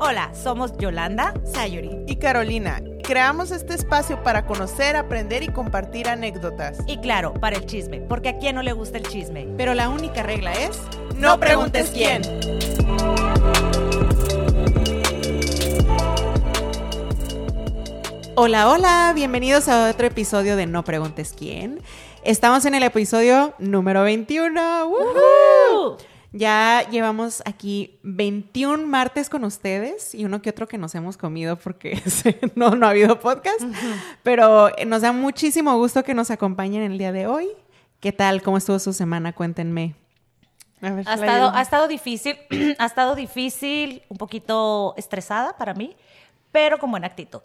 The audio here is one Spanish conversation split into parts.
Hola, somos Yolanda, Sayuri y Carolina. Creamos este espacio para conocer, aprender y compartir anécdotas. Y claro, para el chisme, porque a quién no le gusta el chisme. Pero la única regla es, no preguntes quién. Hola, hola, bienvenidos a otro episodio de No Preguntes Quién. Estamos en el episodio número 21. ¡Woohoo! Ya llevamos aquí 21 martes con ustedes y uno que otro que nos hemos comido porque no, no ha habido podcast. Pero nos da muchísimo gusto que nos acompañen el día de hoy. ¿Qué tal? ¿Cómo estuvo su semana? Cuéntenme. ha, estado, ha estado difícil, ha estado difícil, un poquito estresada para mí, pero con buena actitud.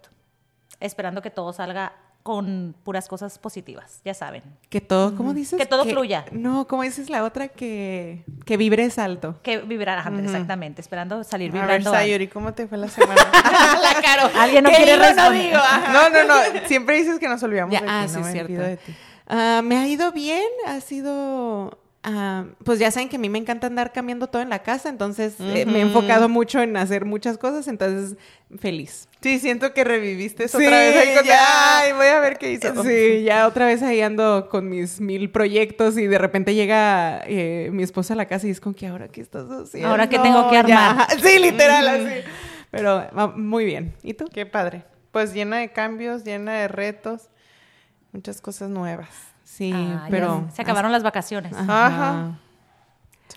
Esperando que todo salga con puras cosas positivas, ya saben. Que todo, ¿cómo dices? Que todo fluya. No, ¿cómo dices la otra? Que, que vibres alto. Que vibrar, exactamente, esperando salir vibrando. A ver, Sayuri, ¿cómo te fue la semana? la caro. Alguien no quiere responder. No, no, no, siempre dices que nos olvidamos de ti. Ah, sí, es cierto. Ah, me ha ido bien, ha sido Ah, pues ya saben que a mí me encanta andar cambiando todo en la casa, entonces eh, me he enfocado mucho en hacer muchas cosas, entonces feliz. Sí, siento que reviviste eso otra vez ahí ya, Ay, voy a ver qué hizo. Sí, ya otra vez ahí ando con mis mil proyectos y de repente llega eh, mi esposa a la casa y es con que ahora qué estás haciendo. Ahora que tengo que armar. Sí, literal, así. Pero muy bien. ¿Y tú? Qué padre. Pues llena de cambios, llena de retos, muchas cosas nuevas. Sí, ah, pero... Se acabaron las vacaciones. Ajá.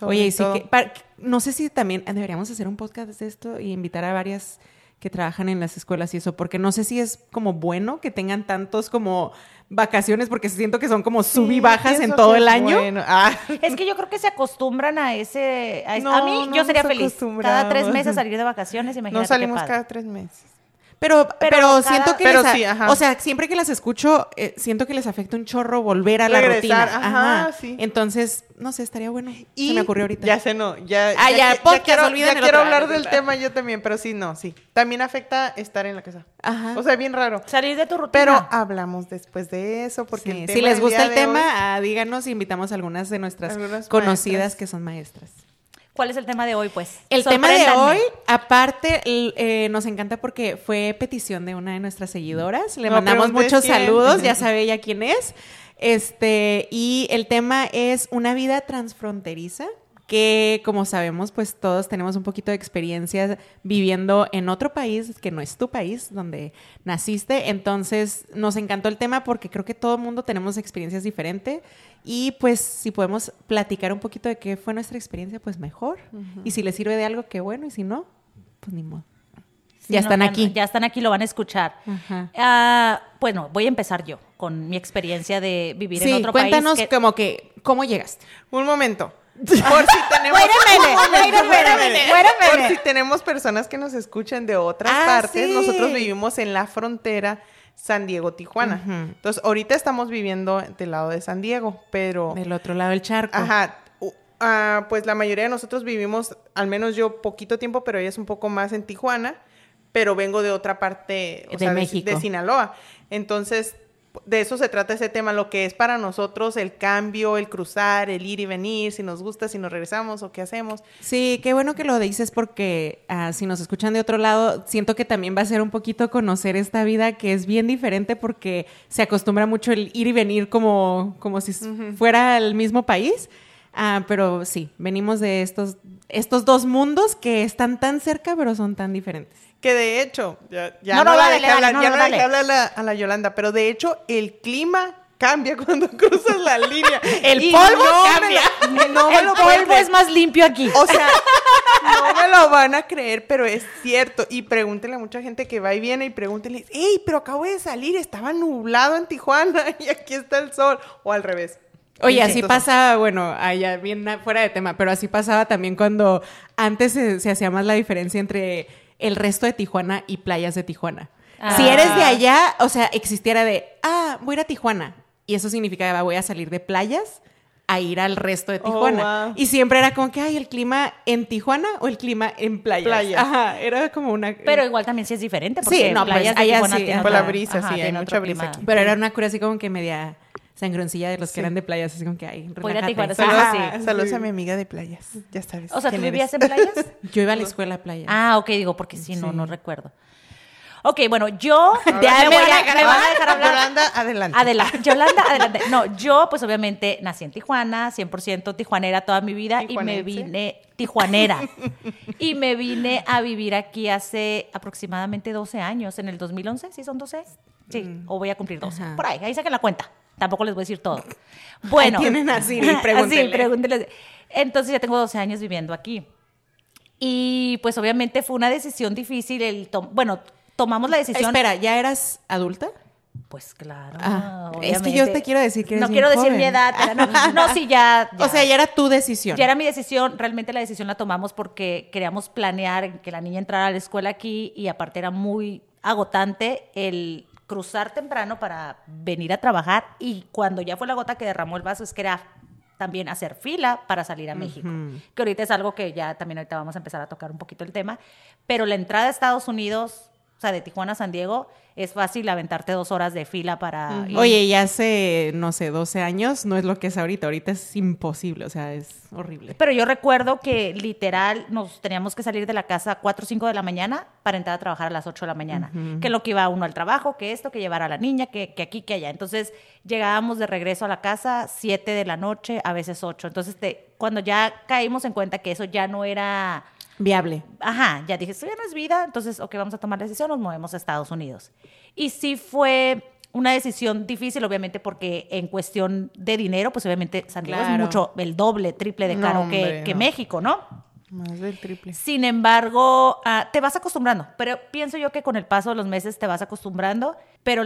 Oye, sí que... no sé si también deberíamos hacer un podcast de esto y invitar a varias que trabajan en las escuelas y eso, porque no sé si es como bueno que tengan tantos como vacaciones, porque siento que son como sub y bajas en todo el año. Ah. Es que yo creo que se acostumbran a ese... A, mí yo sería feliz. Cada tres meses salir de vacaciones, imagínate No salimos cada tres meses. Pero, pero, siento que les o sea, siempre que las escucho, eh, siento que les afecta un chorro volver a la rutina. Ajá, Sí. Entonces, no sé, estaría bueno. Y se me ocurrió ahorita. Ya sé, no, ya, ah, ya, ya, quiero, ya quiero hablar del tema yo también, pero sí, no, sí. También afecta estar en la casa. Ajá. O sea, bien raro. Salir de tu rutina. Pero hablamos después de eso, porque si les gusta el tema, ah, díganos y invitamos a algunas de nuestras conocidas que son maestras. ¿Cuál es el tema de hoy, pues? El tema de hoy, aparte, eh, nos encanta porque fue petición de una de nuestras seguidoras. Le mandamos muchos saludos, ya sabe ella quién es. Este, y el tema es una vida transfronteriza que como sabemos, pues todos tenemos un poquito de experiencia viviendo en otro país que no es tu país, donde naciste. Entonces, nos encantó el tema porque creo que todo el mundo tenemos experiencias diferentes y pues si podemos platicar un poquito de qué fue nuestra experiencia, pues mejor. Y si les sirve de algo, qué bueno, y si no, pues ni modo. ya están aquí. Ya están aquí, lo van a escuchar. Ah, bueno, voy a empezar yo con mi experiencia de vivir en otro país. Cuéntanos como que, ¿cómo llegaste? Un momento. Por si tenemos Por si tenemos personas que nos escuchan de otras ah, partes, nosotros vivimos en la frontera San Diego, Tijuana. Entonces, ahorita estamos viviendo del lado de San Diego, pero del otro lado del charco. Ajá. Uh, pues la mayoría de nosotros vivimos, al menos yo poquito tiempo, pero ella es un poco más en Tijuana, pero vengo de otra parte, de México. de Sinaloa. Entonces, de eso se trata ese tema, lo que es para nosotros el cambio, el cruzar, el ir y venir, si nos gusta, si nos regresamos o qué hacemos. Sí, qué bueno que lo dices porque ah, si nos escuchan de otro lado, siento que también va a ser un poquito conocer esta vida que es bien diferente porque se acostumbra mucho el ir y venir como, como si fuera el mismo país. Ah, pero sí, venimos de estos, estos dos mundos que están tan cerca pero son tan diferentes. Que de hecho, ya, no, no, la dejé hablar, ya no, dejé hablar a la, Yolanda, pero de hecho el clima cambia cuando cruzas la línea. el polvo cambia. el polvo es más limpio aquí. O sea, no me lo van a creer, pero es cierto. Y pregúntenle a mucha gente que va y viene y pregúntenle, hey, pero acabo de salir, estaba nublado en Tijuana y aquí está el sol. O al revés. Oye, así pasa, bueno, allá bien fuera de tema, pero así pasaba también cuando antes se hacía más la diferencia entre el resto de Tijuana y playas de Tijuana. Si ah. eres de allá, o sea, existiera de, ah, voy a ir a Tijuana. Y eso significa, voy a salir de playas a ir al resto de oh, Tijuana. Y siempre era como que, ay, el clima en Tijuana o el clima en playas. Ajá, era como una... Pero igual también sí es diferente. Porque sí, no, pues, playas allá sí, por la brisa, sí, hay mucha brisa aquí. Pero era una cura así como que media sangroncilla de los que eran de playas, así como que hay. Saludos, saludos a mi amiga de playas, ya sabes. O sea, ¿tú vivías en playas? Yo iba a la escuela a playas. Ah, ok, digo, porque sí, no, no recuerdo. Ok, bueno, yo me, voy a, dejar hablar. Yolanda, adelante. Adelante. Yolanda, adelante. No, yo pues obviamente nací en Tijuana, 100% tijuanera toda mi vida y me vine tijuanera. y me vine a vivir aquí hace aproximadamente 12 años, en el 2011, ¿sí son 12? Sí, mm. o voy a cumplir 12. Por ahí, ahí saquen la cuenta. Tampoco les voy a decir todo. Bueno. Ahí tienen así, pregúntenle. Entonces ya tengo 12 años viviendo aquí. Y pues obviamente fue una decisión difícil el bueno, tomamos la decisión. Espera, ¿ya eras adulta? Pues claro. Ah, es que yo te quiero decir que eres No quiero decir mi edad. no, sí, ya, O sea, ya era tu decisión. Ya era mi decisión. Realmente la decisión la tomamos porque queríamos planear que la niña entrara a la escuela aquí y aparte era muy agotante el cruzar temprano para venir a trabajar y cuando ya fue la gota que derramó el vaso es que era también hacer fila para salir a México, que ahorita es algo que ya también ahorita vamos a empezar a tocar un poquito el tema, pero la entrada a Estados Unidos o sea, de Tijuana a San Diego, es fácil aventarte dos horas de fila para... Oye, y hace, no sé, 12 años no es lo que es ahorita. Ahorita es imposible, o sea, es horrible. Pero yo recuerdo que literal nos teníamos que salir de la casa a 4 o 5 de la mañana para entrar a trabajar a las 8 de la mañana. Que lo que iba uno al trabajo, que esto, que llevar a la niña, que, que aquí, que allá. Entonces llegábamos de regreso a la casa 7 de la noche, a veces 8. Entonces te, cuando ya caímos en cuenta que eso ya no era Viable. Ajá, ya dije, esto ya no es vida, entonces, ok, vamos a tomar la decisión, nos movemos a Estados Unidos. Y sí fue una decisión difícil, obviamente, porque en cuestión de dinero, pues obviamente San Diego es mucho, el doble, triple de caro que, México, ¿no? Más del triple. Sin embargo, ah, te vas acostumbrando, pero pienso yo que con el paso de los meses te vas acostumbrando, pero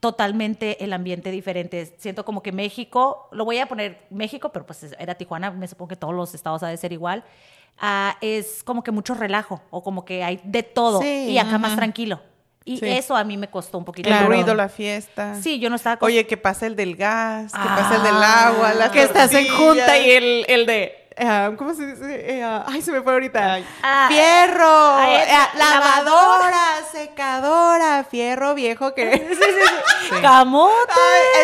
totalmente el ambiente diferente. Siento como que México, lo voy a poner México, pero pues era Tijuana, me supongo que todos los estados ha de ser igual. Ah, es como que mucho relajo o como que hay de todo y acá más tranquilo. Y eso a mí me costó un poquito. El ruido, la fiesta. Sí, yo no estaba... Oye, que pasa el del gas, que pasa el del agua, la Que estás en junta y el, el de eh, ¿Cómo se dice? Eh, ay, se me fue ahorita. Ah, fierro, eh, lavadora, secadora, fierro viejo que. Camote.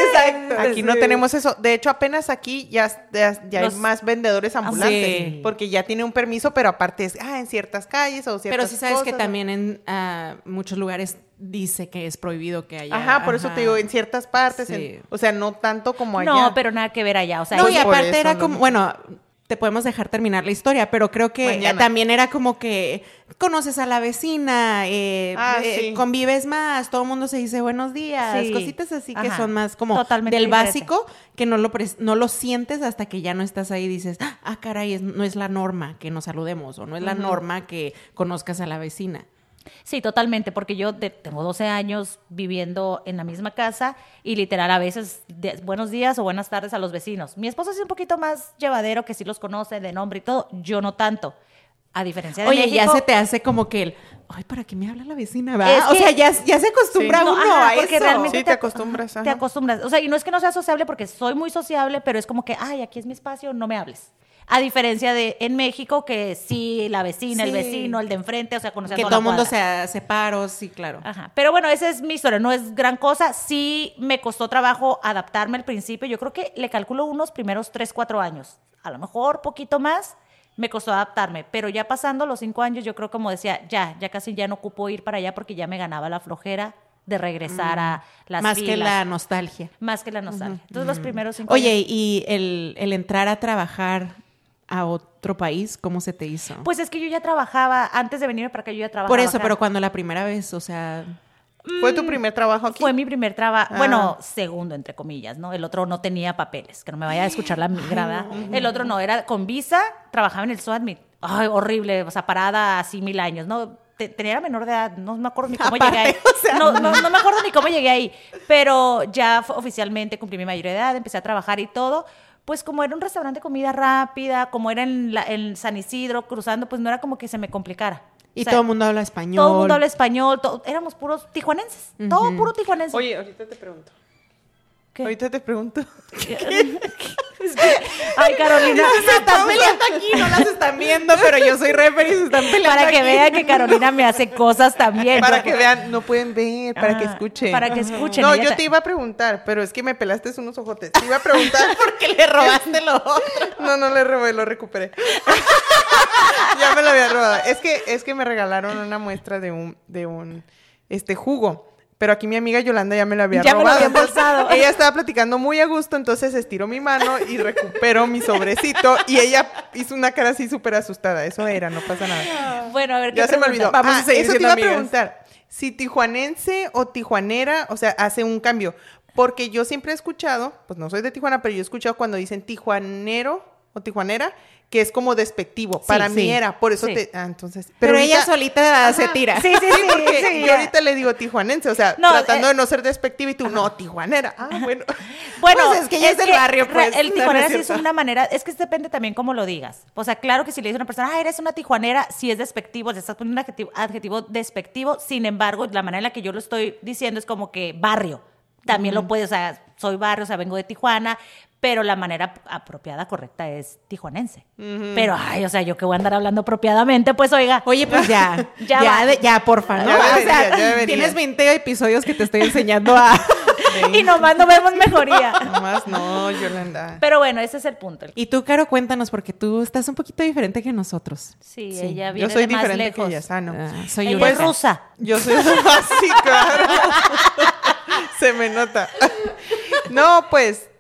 exacto. Aquí no tenemos eso. De hecho, apenas aquí ya, ya, hay más vendedores ambulantes. Porque ya tiene un permiso, pero aparte es ah, en ciertas calles o ciertas Pero sí sabes que también en ah, muchos lugares dice que es prohibido que haya. Ajá, por eso te digo, en ciertas partes. o sea, no tanto como allá. No, pero nada que ver allá. O sea, no, y aparte era como, bueno, te podemos dejar terminar la historia, pero creo que también era como que conoces a la vecina, eh, ah, eh, convives más, todo el mundo se dice buenos días, cositas así que son más como del básico, que no lo, no lo sientes hasta que ya no estás ahí y dices, ah, caray, no es la norma que nos saludemos o no es la norma que conozcas a la vecina. Sí, totalmente, porque yo tengo 12 años viviendo en la misma casa y literal a veces buenos días o buenas tardes a los vecinos. Mi esposo es un poquito más llevadero, que sí los conoce de nombre y todo, yo no tanto. A diferencia de Oye, ya se te hace como que el, ay, ¿para qué me habla la vecina? o sea, ya, se acostumbra uno a porque Realmente sí, te, acostumbras. Te acostumbras. O sea, y no es que no sea sociable porque soy muy sociable, pero es como que, ay, aquí es mi espacio, no me hables. A diferencia de en México, que sí, la vecina, el vecino, el de enfrente, o sea, conocen Que todo el mundo se separa, sí, claro. Ajá. Pero bueno, esa es mi historia, no es gran cosa. Sí me costó trabajo adaptarme al principio. Yo creo que le calculo unos primeros 3, 4 años. A lo mejor poquito más me costó adaptarme, pero ya pasando los 5 años, yo creo como decía, ya, ya casi ya no ocupo ir para allá porque ya me ganaba la flojera de regresar a mm. las Más que la nostalgia. Más que la nostalgia. Entonces, los primeros cinco Oye, y el, el entrar a trabajar a otro país, ¿cómo se te hizo? Pues es que yo ya trabajaba, antes de venirme para acá yo ya trabajaba. Por eso, pero cuando la primera vez, o sea... ¿Fue tu primer trabajo aquí? Fue mi primer trabajo, ah. bueno, segundo, entre comillas, ¿no? El otro no tenía papeles, que no me vaya a escuchar la migrada. El otro no, era con visa, trabajaba en el SWATMIT. Ay, horrible, o sea, parada así mil años, ¿no? tenía menor de edad, no me acuerdo ni cómo llegué ahí. no, no, me acuerdo ni cómo llegué ahí, pero ya oficialmente cumplí mi mayoría de edad, empecé a trabajar y todo pues como era un restaurante de comida rápida, como era en, San Isidro, cruzando, pues no era como que se me complicara. Y todo el mundo habla español. Todo el mundo habla español, éramos puros tijuanenses, todo puro tijuanense. Oye, ahorita te pregunto. ¿Qué? Ahorita te pregunto. ay, Carolina. Se están peleando aquí, no las están viendo, pero yo soy referee y se están peleando Para que vean que Carolina me hace cosas también. Para que vean, no pueden ver, para que escuchen. Para que escuchen. No, yo te iba a preguntar, pero es que me pelaste unos ojotes. Te iba a preguntar por qué le robaste lo otro. No, no le robé, lo recuperé. ya me lo había robado. Es que, es que me regalaron una muestra de un, de un este jugo. Pero aquí mi amiga Yolanda ya me lo había robado. Me ella estaba platicando muy a gusto, entonces estiró mi mano y recuperó mi sobrecito. Y ella hizo una cara así súper asustada. Eso era, no pasa nada. Bueno, a ver, ¿qué Ya se me olvidó. Vamos a ah, seguir eso te iba a preguntar. Si tijuanense o tijuanera, o sea, hace un cambio. Porque yo siempre he escuchado, pues no soy de Tijuana, pero yo he escuchado cuando dicen tijuanero o tijuanera, que es como despectivo. Para mí era, por eso te. Ah, entonces. Pero, ella solita se tira. Sí, sí, sí. porque yo ahorita le digo tijuanense, o sea, tratando eh, de no ser despectivo y tú, no, tijuanera. Ah, bueno. bueno, pues es que ella es, del barrio, pues. El tijuanera sí es una manera, es que depende también cómo lo digas. O sea, claro que si le dice a una persona, ah, eres una tijuanera, si es despectivo, le estás poniendo un adjetivo, adjetivo despectivo. Sin embargo, la manera en la que yo lo estoy diciendo es como que barrio. También lo puede, o sea, soy barrio, o sea, vengo de Tijuana, pero la manera apropiada, correcta es tijuanense. Pero, ay, o sea, yo que voy a andar hablando apropiadamente, pues oiga. Oye, pues ya, ya, ya, ya, porfa, ¿no? o sea, tienes 20 episodios que te estoy enseñando a... y nomás no vemos mejoría. Nomás no, Yolanda. Pero bueno, ese es el punto. Y tú, Caro, cuéntanos, porque tú estás un poquito diferente que nosotros. Sí, ella viene Yo soy de más diferente lejos. que ella, sano. Ah, soy ella es rusa. Yo soy así, claro. Se me nota. No, pues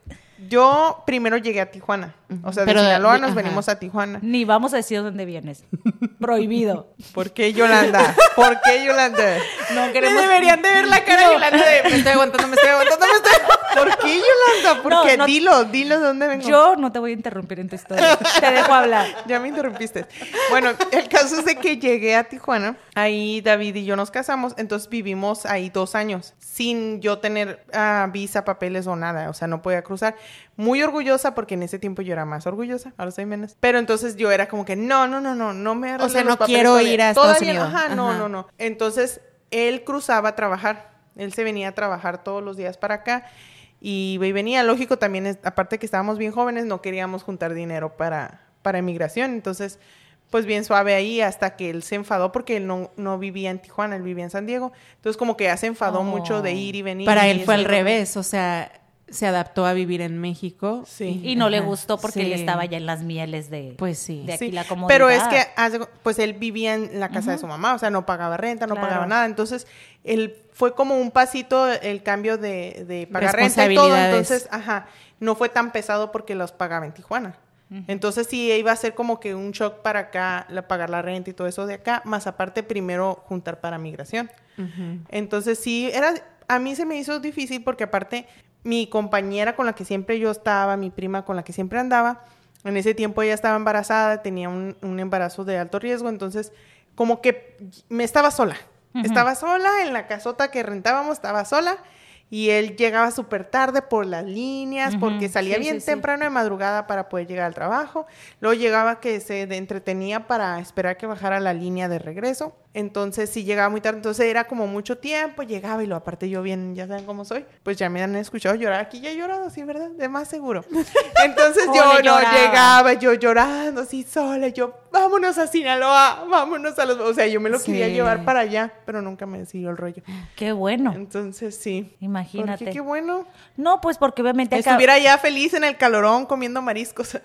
yo primero llegué a Tijuana. O sea, de Sinaloa nos venimos a Tijuana. Ni vamos a decir dónde vienes. Prohibido. ¿Por qué Yolanda? ¿Por qué Yolanda? No queremos... deberían de ver la cara de Yolanda de me estoy aguantando, me estoy aguantando, me estoy... ¿Por qué Yolanda? ¿Por qué? Dilo, dilo de dónde vengo. Yo no te voy a interrumpir en tu historia. te dejo hablar. Ya me interrumpiste. Bueno, el caso es de que llegué a Tijuana. Ahí David y yo nos casamos. Entonces vivimos ahí dos años. Sin yo tener ah, visa, papeles o nada. O sea, no podía cruzar. Muy orgullosa porque en ese tiempo yo era más orgullosa, ahora soy menos. Pero entonces yo era como que, no, no, no, no, no me O sea, no quiero ir a Estados Unidos. Ajá, no, no, no. Entonces él cruzaba a trabajar. Él se venía a trabajar todos los días para acá y venía. Lógico, también, aparte que estábamos bien jóvenes, no queríamos juntar dinero para, para emigración. Entonces, pues bien suave ahí hasta que él se enfadó porque él no, no vivía en Tijuana, él vivía en San Diego. Entonces, como que ya se enfadó mucho de ir y venir. Para él fue al revés, o sea, se adaptó a vivir en México. Sí. Y no le gustó porque él estaba ya en las mieles de, pues sí. de aquí la comodidad. Pero es que, pues él vivía en la casa de su mamá, o sea, no pagaba renta, no pagaba nada. Entonces, él fue como un pasito el cambio de, de pagar renta y todo. Entonces, ajá, no fue tan pesado porque los pagaba en Tijuana. Entonces sí iba a ser como que un shock para acá, pagar la renta y todo eso de acá, más aparte primero juntar para migración. Entonces sí, era, a mí se me hizo difícil porque aparte mi compañera con la que siempre yo estaba, mi prima con la que siempre andaba, en ese tiempo ella estaba embarazada, tenía un, embarazo de alto riesgo, entonces como que me estaba sola. Estaba sola en la casota que rentábamos, estaba sola y él llegaba súper tarde por las líneas, porque salía bien temprano de madrugada para poder llegar al trabajo. Luego llegaba que se entretenía para esperar que bajara la línea de regreso. Entonces, si llegaba muy tarde, entonces era como mucho tiempo, llegaba y lo aparte yo bien, ya saben cómo soy, pues ya me han escuchado llorar. Aquí ya he llorado, sí, ¿verdad? De más seguro. Entonces yo no llegaba, yo llorando así sola, yo, vámonos a Sinaloa, vámonos a los... O sea, yo me lo quería llevar para allá, pero nunca me decidió el rollo. Qué bueno. Entonces, sí. Imagínate. qué bueno. No, pues porque obviamente... Estuviera ya feliz en el calorón comiendo mariscos.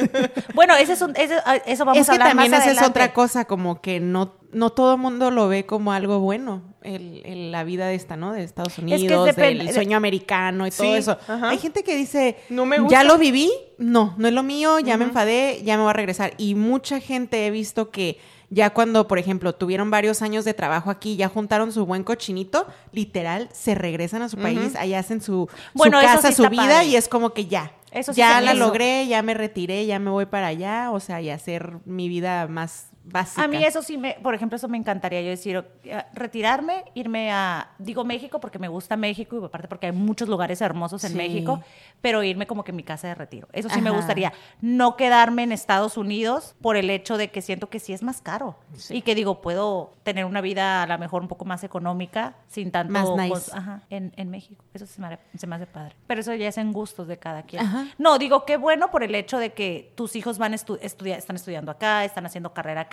bueno, ese es un, eso vamos a hablar también esa es otra cosa, como que no no todo el mundo lo ve como algo bueno, el, la vida de esta, ¿no? De Estados Unidos, es del sueño americano y todo eso. Hay gente que dice, no me gusta. ya lo viví, no, no es lo mío, ya me enfadé, ya me voy a regresar. Y mucha gente he visto que ya cuando, por ejemplo, tuvieron varios años de trabajo aquí, ya juntaron su buen cochinito, literal, se regresan a su país, allá hacen su, bueno, casa, su vida y es como que ya. Eso ya la logré, ya me retiré, ya me voy para allá, o sea, y hacer mi vida más básica. A mí eso sí, me, por ejemplo, eso me encantaría yo decir, eh, retirarme, irme a, digo México porque me gusta México y aparte porque hay muchos lugares hermosos en México, pero irme como que mi casa de retiro. Eso sí me gustaría. No quedarme en Estados Unidos por el hecho de que siento que sí es más caro y que digo, puedo tener una vida a lo mejor un poco más económica sin tanto... Más nice. ajá, en, en, México. Eso se me, se me hace padre. Pero eso ya es en gustos de cada quien. No, digo, qué bueno por el hecho de que tus hijos van estudiar, están estudiando acá, están haciendo carrera acá.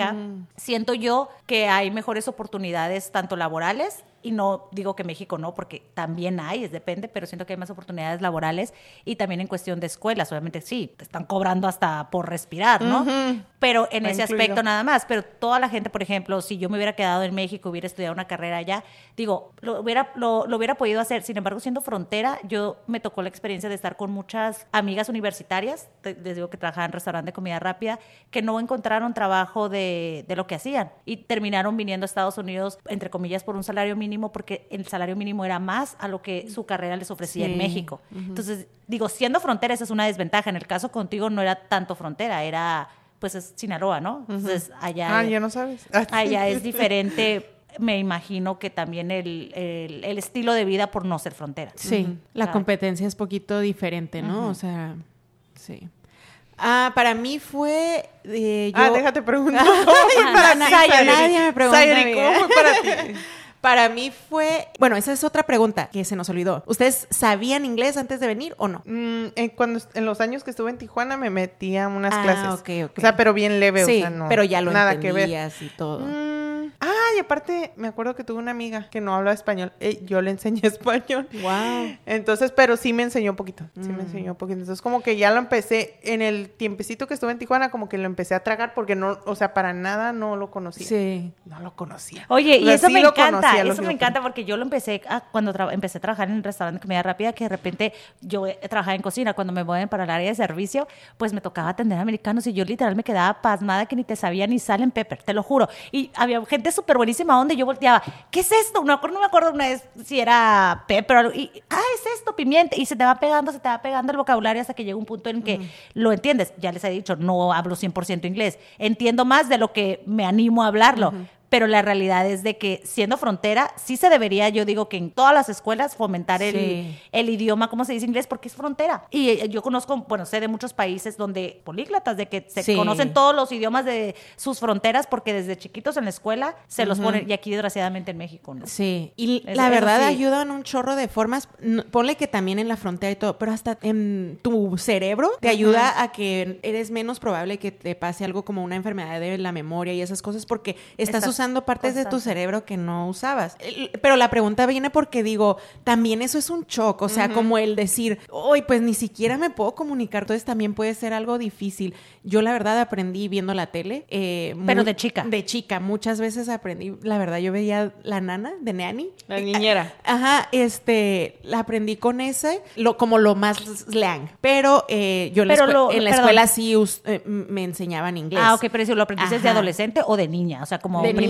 Siento yo que hay mejores oportunidades tanto laborales y no digo que México no, porque también hay, es depende, pero siento que hay más oportunidades laborales y también en cuestión de escuelas, obviamente sí, te están cobrando hasta por respirar, ¿no? Pero en ese aspecto nada más, pero toda la gente, por ejemplo, si yo me hubiera quedado en México, hubiera estudiado una carrera allá, digo, lo hubiera, lo, hubiera podido hacer, sin embargo, siendo frontera, yo me tocó la experiencia de estar con muchas amigas universitarias, les digo que trabajaban en restaurante de comida rápida, que no encontraron trabajo de, de lo que hacían y terminaron viniendo a Estados Unidos, entre comillas, por un salario mínimo porque el salario mínimo era más a lo que su carrera les ofrecía en México. Entonces, digo, siendo frontera, esa es una desventaja. En el caso contigo no era tanto frontera, era pues es Sinaloa, ¿no? Entonces allá... Ah, ya no sabes. allá es diferente me imagino que también el, el, estilo de vida por no ser frontera. Sí, la competencia es poquito diferente, ¿no? O sea, sí. Ah, para mí fue. Eh, ah, déjate preguntar. para nadie me pregunta. ¿cómo para ti? Para mí fue, bueno, esa es otra pregunta que se nos olvidó. ¿Ustedes sabían inglés antes de venir o no? Mm, en, cuando, en los años que estuve en Tijuana me metí a unas ah, clases. O sea, pero bien leve, o sea, no. Pero ya lo nada que ver. y todo. Mm, ah, y aparte me acuerdo que tuve una amiga que no hablaba español. Eh, yo le enseñé español. Wow. Entonces, pero sí me enseñó un poquito. Sí me mm. enseñó un poquito. Entonces, como que ya lo empecé en el tiempecito que estuve en Tijuana, como que lo empecé a tragar porque no, o sea, para nada no lo conocía. Sí. No lo conocía. Oye, y eso me encanta eso me encanta porque yo lo empecé cuando empecé a trabajar en un restaurante de comida rápida, que de repente yo trabajaba en cocina, cuando me mueven para el área de servicio, pues me tocaba atender a americanos y yo literal me quedaba pasmada que ni te sabía ni sal en pepper, te lo juro. Y había gente súper buenísima donde yo volteaba, ¿qué es esto? No, no me acuerdo una vez si era pepper o algo, y, ah, es esto, pimienta, y se te va pegando, se te va pegando el vocabulario hasta que llega un punto en que lo entiendes. Ya les he dicho, no hablo 100% inglés, entiendo más de lo que me animo a hablarlo pero la realidad es de que siendo frontera, sí se debería, yo digo que en todas las escuelas fomentar el, el, idioma, ¿cómo se dice inglés? Porque es frontera. Y eh, yo conozco, bueno, sé de muchos países donde políglatas, de que se conocen todos los idiomas de sus fronteras porque desde chiquitos en la escuela se los ponen, y aquí desgraciadamente en México, ¿no? Sí, y la verdad ayudan un chorro de formas, ponle que también en la frontera y todo, pero hasta en tu cerebro te ayuda a que eres menos probable que te pase algo como una enfermedad de la memoria y esas cosas porque estás usando partes de tu cerebro que no usabas. Pero la pregunta viene porque digo, también eso es un shock, o sea, como el decir, hoy pues ni siquiera me puedo comunicar, entonces también puede ser algo difícil. Yo la verdad aprendí viendo la tele. Eh, Pero de chica. De chica, muchas veces aprendí, la verdad yo veía la nana de Nanny. La niñera. Ajá, este, la aprendí con ese, lo, como lo más slang. Pero eh, yo en la escuela sí eh, me enseñaban inglés. Ah, ok, pero si lo aprendiste de adolescente o de niña, o sea, como de primaria.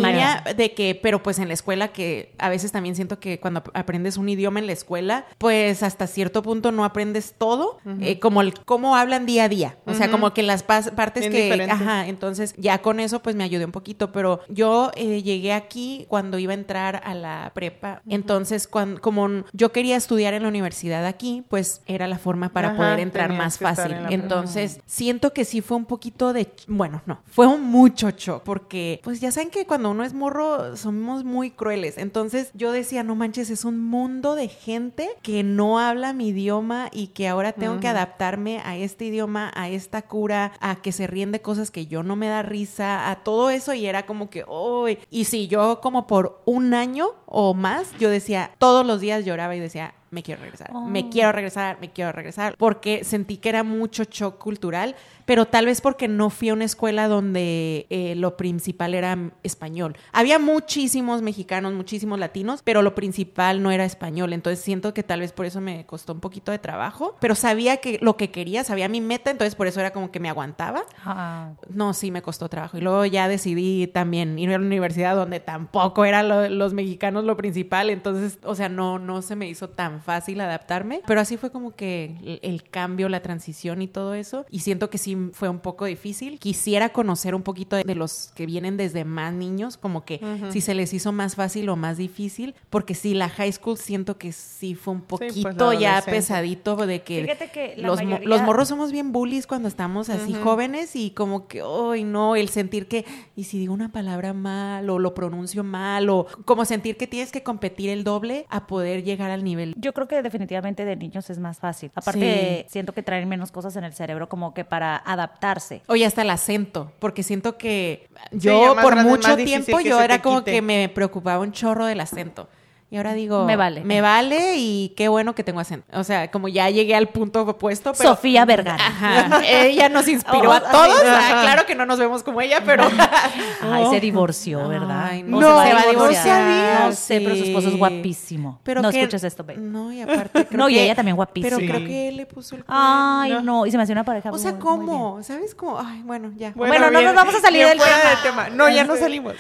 De que, pero pues en la escuela que a veces también siento que cuando aprendes un idioma en la escuela, pues hasta cierto punto no aprendes todo, como el cómo hablan día a día. O sea, como que las partes que, ajá, entonces ya con eso pues me ayudé un poquito, pero yo eh, llegué aquí cuando iba a entrar a la prepa, entonces cuando, como yo quería estudiar en la universidad aquí, pues era la forma para poder entrar más fácil. Entonces siento que sí fue un poquito de, bueno, no, fue un mucho shock, porque pues ya saben que cuando uno es morro somos muy crueles, entonces yo decía, no manches, es un mundo de gente que no habla mi idioma y que ahora tengo que adaptarme a este idioma, a esta cura, a que se ríen de cosas que yo no me da risa, a todo eso y era como que, uy, y sí, yo como por un año o más, yo decía, todos los días lloraba y decía, me quiero regresar, me oh. quiero regresar, me quiero regresar, porque sentí que era mucho shock cultural, pero tal vez porque no fui a una escuela donde eh, lo principal era español. Había muchísimos mexicanos, muchísimos latinos, pero lo principal no era español, entonces siento que tal vez por eso me costó un poquito de trabajo, pero sabía que lo que quería, sabía mi meta, entonces por eso era como que me aguantaba. No, sí me costó trabajo. Y luego ya decidí también ir a la universidad donde tampoco eran los mexicanos lo principal, entonces, o sea, no, no se me hizo tan fácil adaptarme, pero así fue como que el, cambio, la transición y todo eso, y siento que sí fue un poco difícil. Quisiera conocer un poquito de, los que vienen desde más niños, como que si se les hizo más fácil o más difícil, porque sí, la high school siento que sí fue un pues, poquito ya pesadito de que, los, los morros somos bien bullies cuando estamos así jóvenes y como que, ay, no, el sentir que, y si digo una palabra mal o lo pronuncio mal o como sentir que tienes que competir el doble a poder llegar al nivel. Yo creo que definitivamente de niños es más fácil. Aparte, siento que traen menos cosas en el cerebro como que para adaptarse. Oye, hasta el acento, porque siento que yo por mucho tiempo yo era como que me preocupaba un chorro del acento. Y ahora digo, me vale. Me vale y qué bueno que tengo acento. O sea, como ya llegué al punto opuesto. Pero... Sofía Vergara. Ajá. ella nos inspiró a todos. claro que no nos vemos como ella, pero. Ay, se divorció, ¿verdad? Ay, no, no, se va a divorciar. No sé, pero su esposo es guapísimo. Pero no escuches esto, baby. No, y aparte. Creo no, y ella también guapísima. Pero creo que él le puso el cuerno. Ay, no. Y se me hace una pareja. O sea, ¿cómo? ¿Sabes cómo? Ay, bueno, ya. Bueno, no nos vamos a salir del tema. No, ya no salimos.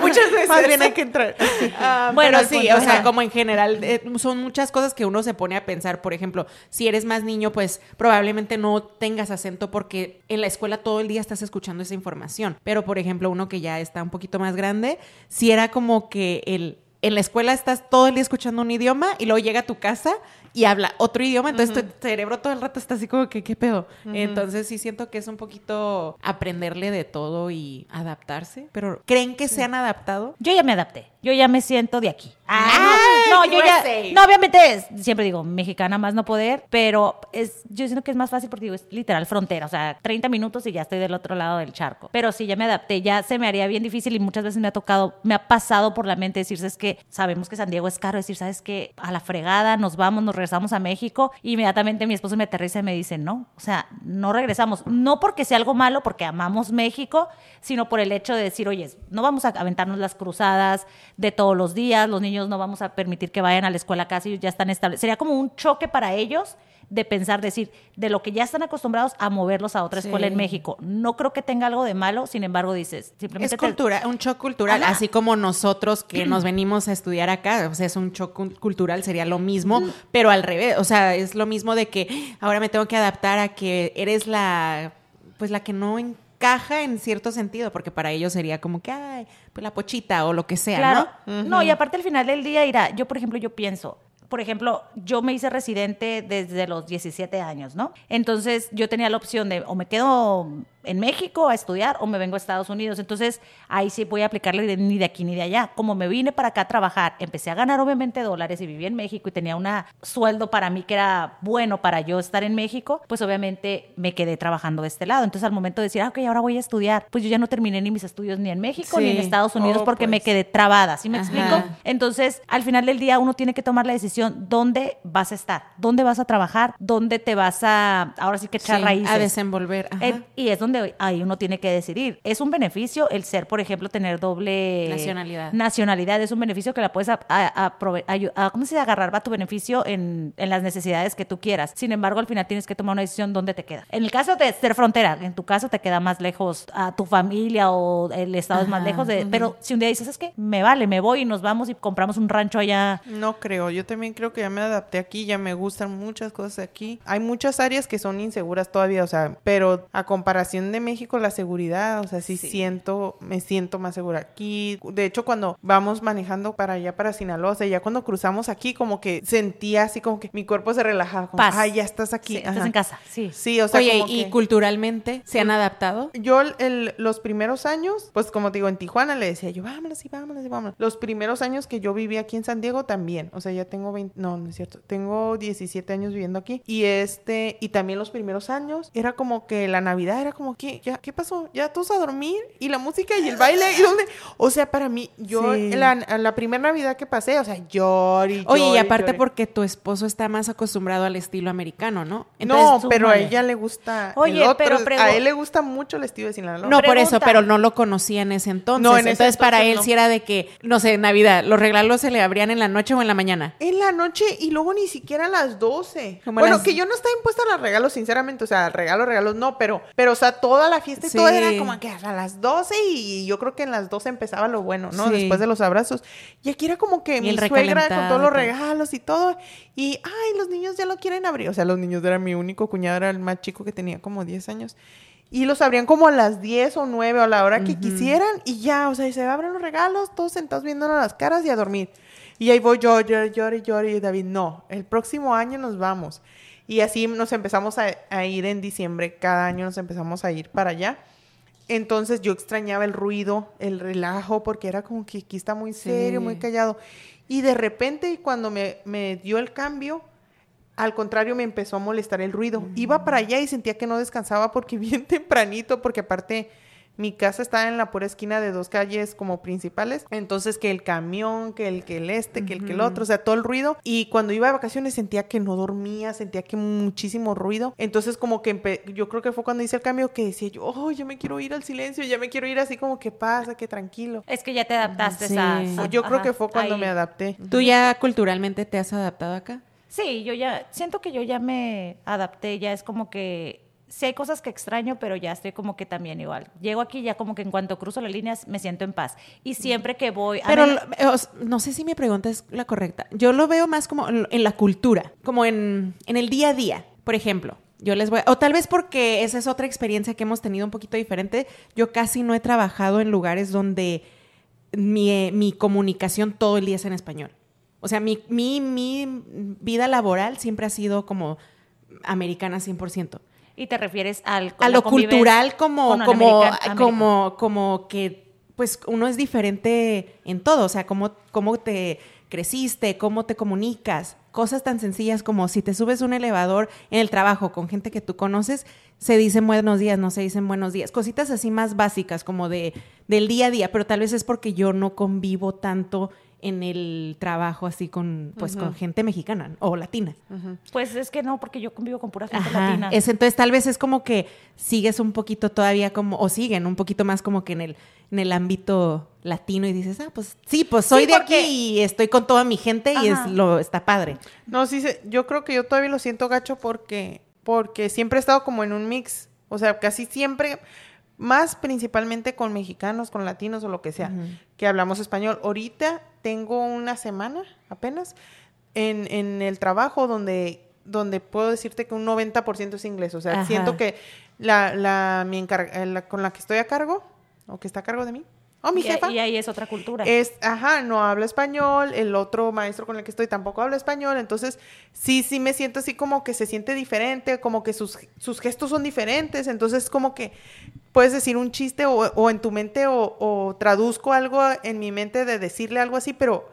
Muchas veces. Más bien hay que entrar. Ah, bueno, sí, o sea, como en general general eh, son muchas cosas que uno se pone a pensar. Por ejemplo, si eres más niño, pues probablemente no tengas acento porque en la escuela todo el día estás escuchando esa información. Pero, por ejemplo, uno que ya está un poquito más grande, si era como que el, en la escuela estás todo el día escuchando un idioma y luego llega a tu casa y habla otro idioma, entonces tu cerebro todo el rato está así como que, ¿qué pedo? Entonces sí siento que es un poquito aprenderle de todo y adaptarse, pero ¿creen que se han adaptado? Yo ya me adapté, yo ya me siento de aquí. Ah, no, yo ya, no, obviamente es, siempre digo, mexicana más no poder, pero es, yo siento que es más fácil porque digo, es literal frontera, o sea, 30 minutos y ya estoy del otro lado del charco. Pero sí, ya me adapté, ya se me haría bien difícil y muchas veces me ha tocado, me ha pasado por la mente decirse es que sabemos que San Diego es caro, decir, ¿sabes qué? A la fregada, nos vamos, nos regresamos a México, inmediatamente mi esposo me aterriza y me dice, no, o sea, no regresamos, no porque sea algo malo, porque amamos México, sino por el hecho de decir, oye, no vamos a aventarnos las cruzadas de todos los días, los niños no vamos a permitir que vayan a la escuela casi, ya están establecidos. Sería como un choque para ellos de pensar, decir, de lo que ya están acostumbrados a moverlos a otra escuela en México. No creo que tenga algo de malo, sin embargo, dices, simplemente... Es cultura, un shock cultural, así como nosotros que nos venimos a estudiar acá, o sea, es un shock cultural, sería lo mismo, pero al revés, o sea, es lo mismo de que ahora me tengo que adaptar a que eres la, pues la que no encaja en cierto sentido, porque para ellos sería como que, ay, pues la pochita o lo que sea, ¿no? No, y aparte al final del día, irá, yo por ejemplo, yo pienso, por ejemplo, yo me hice residente desde los 17 años, ¿no? Entonces yo tenía la opción de o me quedo en México a estudiar o me vengo a Estados Unidos. Entonces ahí sí voy a aplicarle ni de aquí ni de allá. Como me vine para acá a trabajar, empecé a ganar obviamente dólares y viví en México y tenía un sueldo para mí que era bueno para yo estar en México, pues obviamente me quedé trabajando de este lado. Entonces al momento de decir, ah, ok, ahora voy a estudiar, pues yo ya no terminé ni mis estudios ni en México ni en Estados Unidos oh, porque me pues. quedé trabada, ¿sí me explico? Entonces al final del día uno tiene que tomar la decisión dónde vas a estar, dónde vas a trabajar, dónde te vas a, ahora sí que echar raíces. A desenvolver. Eh, y es donde ahí uno tiene que decidir. Es un beneficio el ser, por ejemplo, tener doble nacionalidad. Nacionalidad es un beneficio que la puedes a, a, ¿cómo se agarrar va tu beneficio en, en, las necesidades que tú quieras. Sin embargo, al final tienes que tomar una decisión dónde te queda. En el caso de ser frontera, en tu caso te queda más lejos a tu familia o el estado es más lejos de, pero si un día dices, es que me vale, me voy y nos vamos y compramos un rancho allá. No creo, yo también creo que ya me adapté aquí, ya me gustan muchas cosas aquí. Hay muchas áreas que son inseguras todavía, o sea, pero a comparación de México la seguridad, o sea, sí, siento, me siento más segura aquí. De hecho, cuando vamos manejando para allá, para Sinaloa, o sea, ya cuando cruzamos aquí, como que sentía así como que mi cuerpo se relajaba, como, ay, ya estás aquí. estás en casa, sí. Sí, o sea, Oye, ¿y culturalmente se han adaptado? Yo el, los primeros años, pues como digo, en Tijuana le decía yo, vámonos y vámonos y vámonos. Los primeros años que yo viví aquí en San Diego también, o sea, ya tengo 20, no, no es cierto, tengo 17 años viviendo aquí y este, y también los primeros años, era como que la Navidad era como que, ya, ¿qué pasó? Ya todos a dormir y la música y el baile y dónde, o sea, para mí, yo la, la primera Navidad que pasé, o sea, lloré. Oye, y aparte porque tu esposo está más acostumbrado al estilo americano, ¿no? no, pero a ella le gusta Oye, pero a él le gusta mucho el estilo de Sinaloa. No, por eso, pero no lo conocía en ese entonces. No, en entonces para él sí era de que, no sé, Navidad, los regalos se le abrían en la noche o en la mañana. En la noche y luego ni siquiera a las 12. bueno, que yo no estaba impuesta a los regalos, sinceramente, o sea, regalos, regalos no, pero, pero, o sea, toda la fiesta y todo era como que a las 12 y yo creo que en las 12 empezaba lo bueno, ¿no? Después de los abrazos. Y aquí era como que mi suegra con todos los regalos y todo. Y, ay, los niños ya lo quieren abrir. O sea, los niños eran mi único cuñado, era el más chico que tenía como 10 años. Y los abrían como a las 10 o 9 o a la hora que quisieran y ya, o sea, y se abren los regalos, todos sentados viéndonos las caras y a dormir. Y ahí voy yo, yo, yo, yo, y David, no, el próximo año nos vamos. Y así nos empezamos a, ir en diciembre, cada año nos empezamos a ir para allá. Entonces yo extrañaba el ruido, el relajo, porque era como que aquí está muy serio, muy callado. Y de repente cuando me, me, dio el cambio, al contrario me empezó a molestar el ruido. Iba para allá y sentía que no descansaba porque bien tempranito, porque aparte mi casa está en la pura esquina de dos calles como principales. Entonces, que el camión, que el que el este, que el que el otro, o sea, todo el ruido. Y cuando iba de vacaciones sentía que no dormía, sentía que muchísimo ruido. Entonces, como que yo creo que fue cuando hice el cambio que decía yo, oh, ya me quiero ir al silencio, ya me quiero ir así como que pasa, que tranquilo. Es que ya te adaptaste a, Yo creo que fue cuando me adapté. ¿Tú ya culturalmente te has adaptado acá? Sí, yo ya siento que yo ya me adapté, ya es como que sí hay cosas que extraño, pero ya estoy como que también igual. Llego aquí ya como que en cuanto cruzo las líneas me siento en paz. Y siempre que voy... pero no sé si mi pregunta es la correcta. Yo lo veo más como en la cultura, como en, en el día a día. Por ejemplo, yo les voy, o tal vez porque esa es otra experiencia que hemos tenido un poquito diferente. Yo casi no he trabajado en lugares donde mi, mi comunicación todo el día es en español. O sea, mi, mi, mi vida laboral siempre ha sido como americana 100%. Y te refieres al a lo cultural como como como como que pues uno es diferente en todo, o sea, cómo cómo te creciste, cómo te comunicas, cosas tan sencillas como si te subes un elevador en el trabajo con gente que tú conoces, se dicen buenos días, no se dicen buenos días, cositas así más básicas como de del día a día, pero tal vez es porque yo no convivo tanto en el trabajo así con pues con gente mexicana o latina. Pues es que no, porque yo convivo con pura gente latina. Es, entonces tal vez es como que sigues un poquito todavía como, o siguen un poquito más como que en el, en el ámbito latino y dices, ah, pues sí, pues soy de aquí y estoy con toda mi gente y es lo está padre. No, sí, yo creo que yo todavía lo siento gacho porque, porque siempre he estado como en un mix. O sea, casi siempre, más principalmente con mexicanos, con latinos o lo que sea, que hablamos español. Ahorita tengo una semana apenas en, en el trabajo donde, donde puedo decirte que un 90% es inglés. O sea, siento que la, la, mi la, con la que estoy a cargo, o que está a cargo de mí, o mi jefa. Y ahí es otra cultura. Es, ajá, no habla español, el otro maestro con el que estoy tampoco habla español, entonces sí, sí me siento así como que se siente diferente, como que sus, sus gestos son diferentes, entonces como que puedes decir un chiste o, en tu mente o, traduzco algo en mi mente de decirle algo así, pero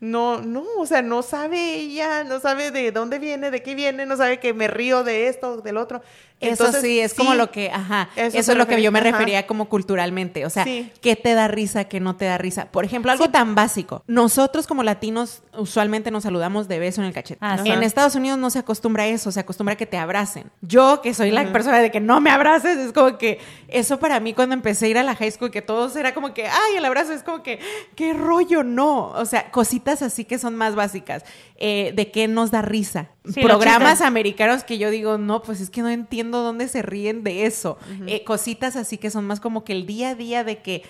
no, no, o sea, no sabe ella, no sabe de dónde viene, de qué viene, no sabe que me río de esto, del otro. Eso sí, es como lo que, ajá, eso, es lo que yo me refería como culturalmente, o sea, ¿qué te da risa, qué no te da risa? Por ejemplo, algo tan básico. Nosotros como latinos usualmente nos saludamos de beso en el cachete. en Estados Unidos no se acostumbra a eso, se acostumbra a que te abracen. Yo, que soy la persona de que no me abraces, es como que eso para mí cuando empecé a ir a la high school, que todos era como que, ay, el abrazo es como que, qué rollo, no. O sea, cositas así que son más básicas. Eh, de qué nos da risa. Programas americanos que yo digo, no, pues es que no entiendo dónde se ríen de eso. Eh, cositas así que son más como que el día a día de que,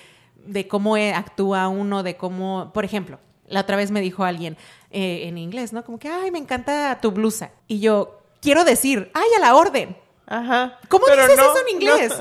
de cómo eh, actúa uno, de cómo, por ejemplo, la otra vez me dijo alguien en inglés, ¿no? Como que, ay, me encanta tu blusa. Y yo quiero decir, ay, a la orden. Ajá. ¿Cómo dices eso en inglés?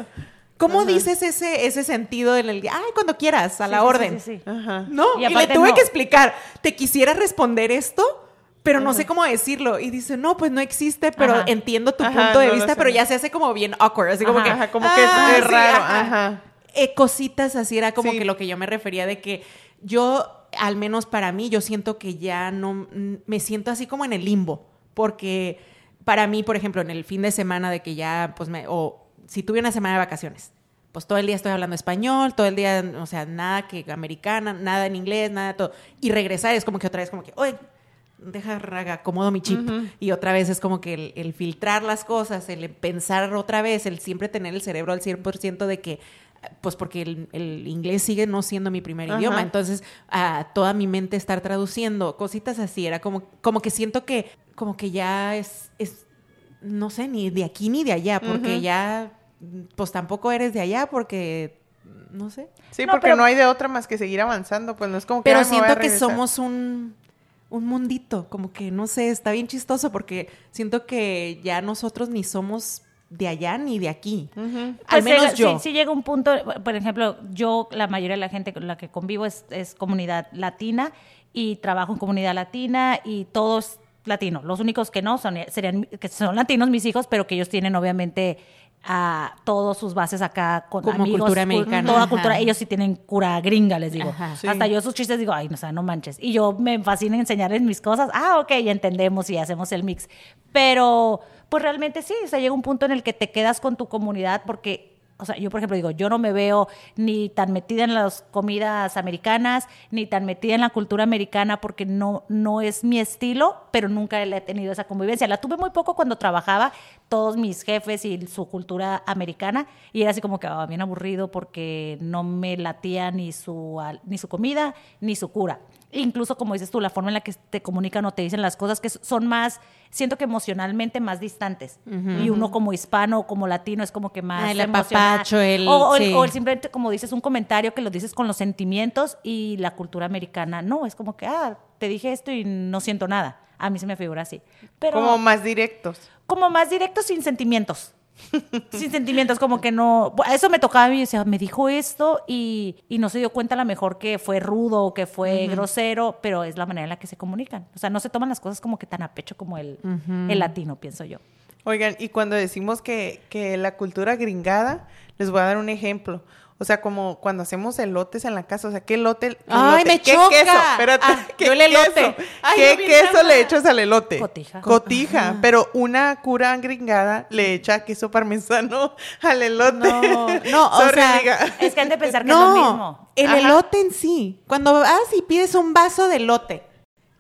¿Cómo dices ese, ese sentido en el día? Ay, cuando quieras, a la orden. Sí, Ajá. No, y, le tuve que explicar, ¿te quisiera responder esto? Pero no sé cómo decirlo. Y dice, no, pues no existe, pero entiendo tu punto de vista, pero ya se hace como bien awkward, así como que... como que es, ah, raro, ajá. Eh, cositas así, era como que lo que yo me refería de que yo, al menos para mí, yo siento que ya no, me siento así como en el limbo, porque para mí, por ejemplo, en el fin de semana de que ya, pues me, o si tuve una semana de vacaciones, pues todo el día estoy hablando español, todo el día, o sea, nada que americana, nada en inglés, nada todo. Y regresar es como que otra vez como que, oye, deja acomodo mi chip. Y otra vez es como que el, filtrar las cosas, el pensar otra vez, el siempre tener el cerebro al 100% de que, pues porque el, inglés sigue no siendo mi primer idioma. Entonces, a toda mi mente estar traduciendo cositas así, era como, como que siento que, como que ya es, es, no sé, ni de aquí ni de allá, porque ya pues tampoco eres de allá porque no sé. Sí, porque no hay de otra más que seguir avanzando, pues no es como que... Pero siento que somos un, un mundito, como que, no sé, está bien chistoso porque siento que ya nosotros ni somos de allá ni de aquí. Al pues menos yo. Sí, llega un punto, por ejemplo, yo, la mayoría de la gente con la que convivo es, es comunidad latina y trabajo en comunidad latina y todos latinos. Los únicos que no son, serían, que son latinos mis hijos, pero que ellos tienen obviamente a todos sus bases acá con Como amigos, cultura americana. Toda cultura, ellos sí tienen cura gringa, les digo. Hasta yo sus chistes digo, ay, no, o sea, no manches. Y yo me fascina enseñarles mis cosas. Ah, ok, ya entendemos y hacemos el mix. Pero, pues realmente sí, o sea, llega un punto en el que te quedas con tu comunidad porque o sea, yo por ejemplo digo, yo no me veo ni tan metida en las comidas americanas, ni tan metida en la cultura americana porque no, no es mi estilo, pero nunca he tenido esa convivencia. La tuve muy poco cuando trabajaba, todos mis jefes y su cultura americana, y era así como que oh, bien aburrido porque no me latía ni su, ni su comida ni su cura incluso como dices tú, la forma en la que te comunican o te dicen las cosas que son más, siento que emocionalmente más distantes. Y uno como hispano o como latino es como que más... el apapacho, el... O, el, simplemente, como dices, un comentario que lo dices con los sentimientos y la cultura americana no, es como que, ah, te dije esto y no siento nada. A mí se me figura así. Pero, como más directos. Como más directos sin sentimientos. sin sentimientos, como que no. Eso me tocaba a mí, o sea, me dijo esto y, no se dio cuenta a lo mejor que fue rudo o que fue grosero, pero es la manera en la que se comunican. O sea, no se toman las cosas como que tan a pecho como el, el latino, pienso yo. Oigan, y cuando decimos que, que la cultura gringada, les voy a dar un ejemplo. O sea, como cuando hacemos elotes en la casa, o sea, ¿qué elote? ¡Ay, me ¿Qué choca! queso? Espérate, ah, ¿qué el elote. ¿Qué queso le echas al elote? Cotija. Cotija, pero una cura gringada le echa queso parmesano al elote. No, no, o sea, es que han de pensar que es lo mismo. el elote en sí. Cuando vas y pides un vaso de elote,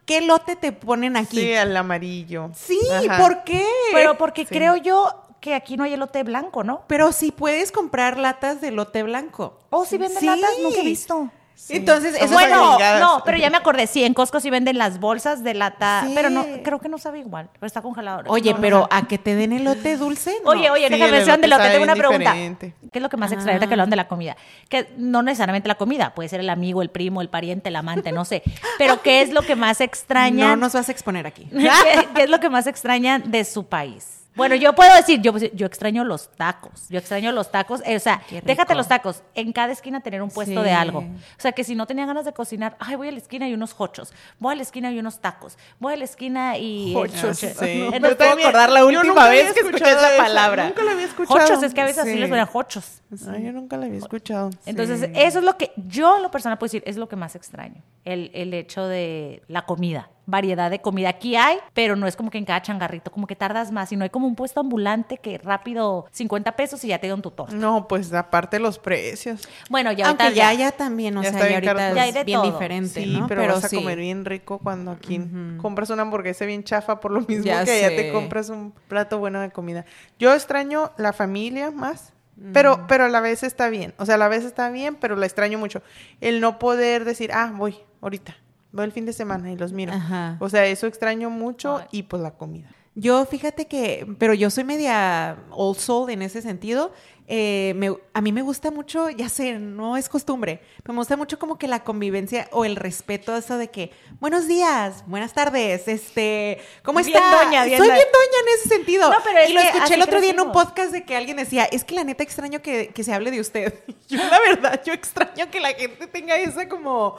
¿qué elote te ponen aquí? Sí, al amarillo. Sí, ¿por qué? Pero porque creo yo que aquí no hay elote blanco, ¿no? Pero sí puedes comprar latas de elote blanco. Oh, sí venden latas, nunca he visto. Entonces, eso bueno, no, pero ya me acordé, sí, en Costco sí venden las bolsas de lata, pero no, creo que no sabe igual, pero está congelado. Oye, pero ¿a que te den elote dulce? Oye, oye, déjame decir del elote, tengo una pregunta. ¿Qué es lo que más extraña que hablan de la comida? Que no necesariamente la comida, puede ser el amigo, el primo, el pariente, el amante, no sé, pero ¿qué es lo que más extraña? No nos vas a exponer aquí. ¿Qué es lo que más extraña de su país? Bueno, yo puedo decir, yo, yo extraño los tacos, yo extraño los tacos, eh, o sea, déjate los tacos, en cada esquina tener un puesto de algo. O sea, que si no tenía ganas de cocinar, ay, voy a la esquina y unos hochos, voy a la esquina y unos tacos, voy a la esquina y... Hochos, sí. No te voy a acordar la última vez que escuché esa palabra. Nunca la había escuchado. Hochos, es que a veces así les suenan hochos. Ay, yo nunca la había escuchado. Entonces, eso es lo que, yo lo personal puedo decir, es lo que más extraño, el, el hecho de la comida variedad de comida. Aquí hay, pero no es como que en cada changarrito, como que tardas más, sino hay como un puesto ambulante que rápido 50 pesos y ya te da un tutor. No, pues aparte los precios. Bueno, ya Aunque ya, ya también, o sea, ya ahorita es bien diferente, sí, pero, vas a comer bien rico cuando aquí compras una hamburguesa bien chafa por lo mismo que ya te compras un plato bueno de comida. Yo extraño la familia más. Pero, pero a la vez está bien. O sea, a la vez está bien, pero la extraño mucho. El no poder decir, ah, voy, ahorita voy el fin de semana y los miro. O sea, eso extraño mucho y pues la comida. Yo fíjate que, pero yo soy media old soul en ese sentido. Eh, a mí me gusta mucho, ya sé, no es costumbre, pero me gusta mucho como que la convivencia o el respeto, eso de que, buenos días, buenas tardes, este, ¿cómo está? Doña, Soy bien doña en ese sentido. y lo escuché el otro día en un podcast de que alguien decía, es que la neta extraño que, que se hable de usted. Yo la verdad, yo extraño que la gente tenga esa como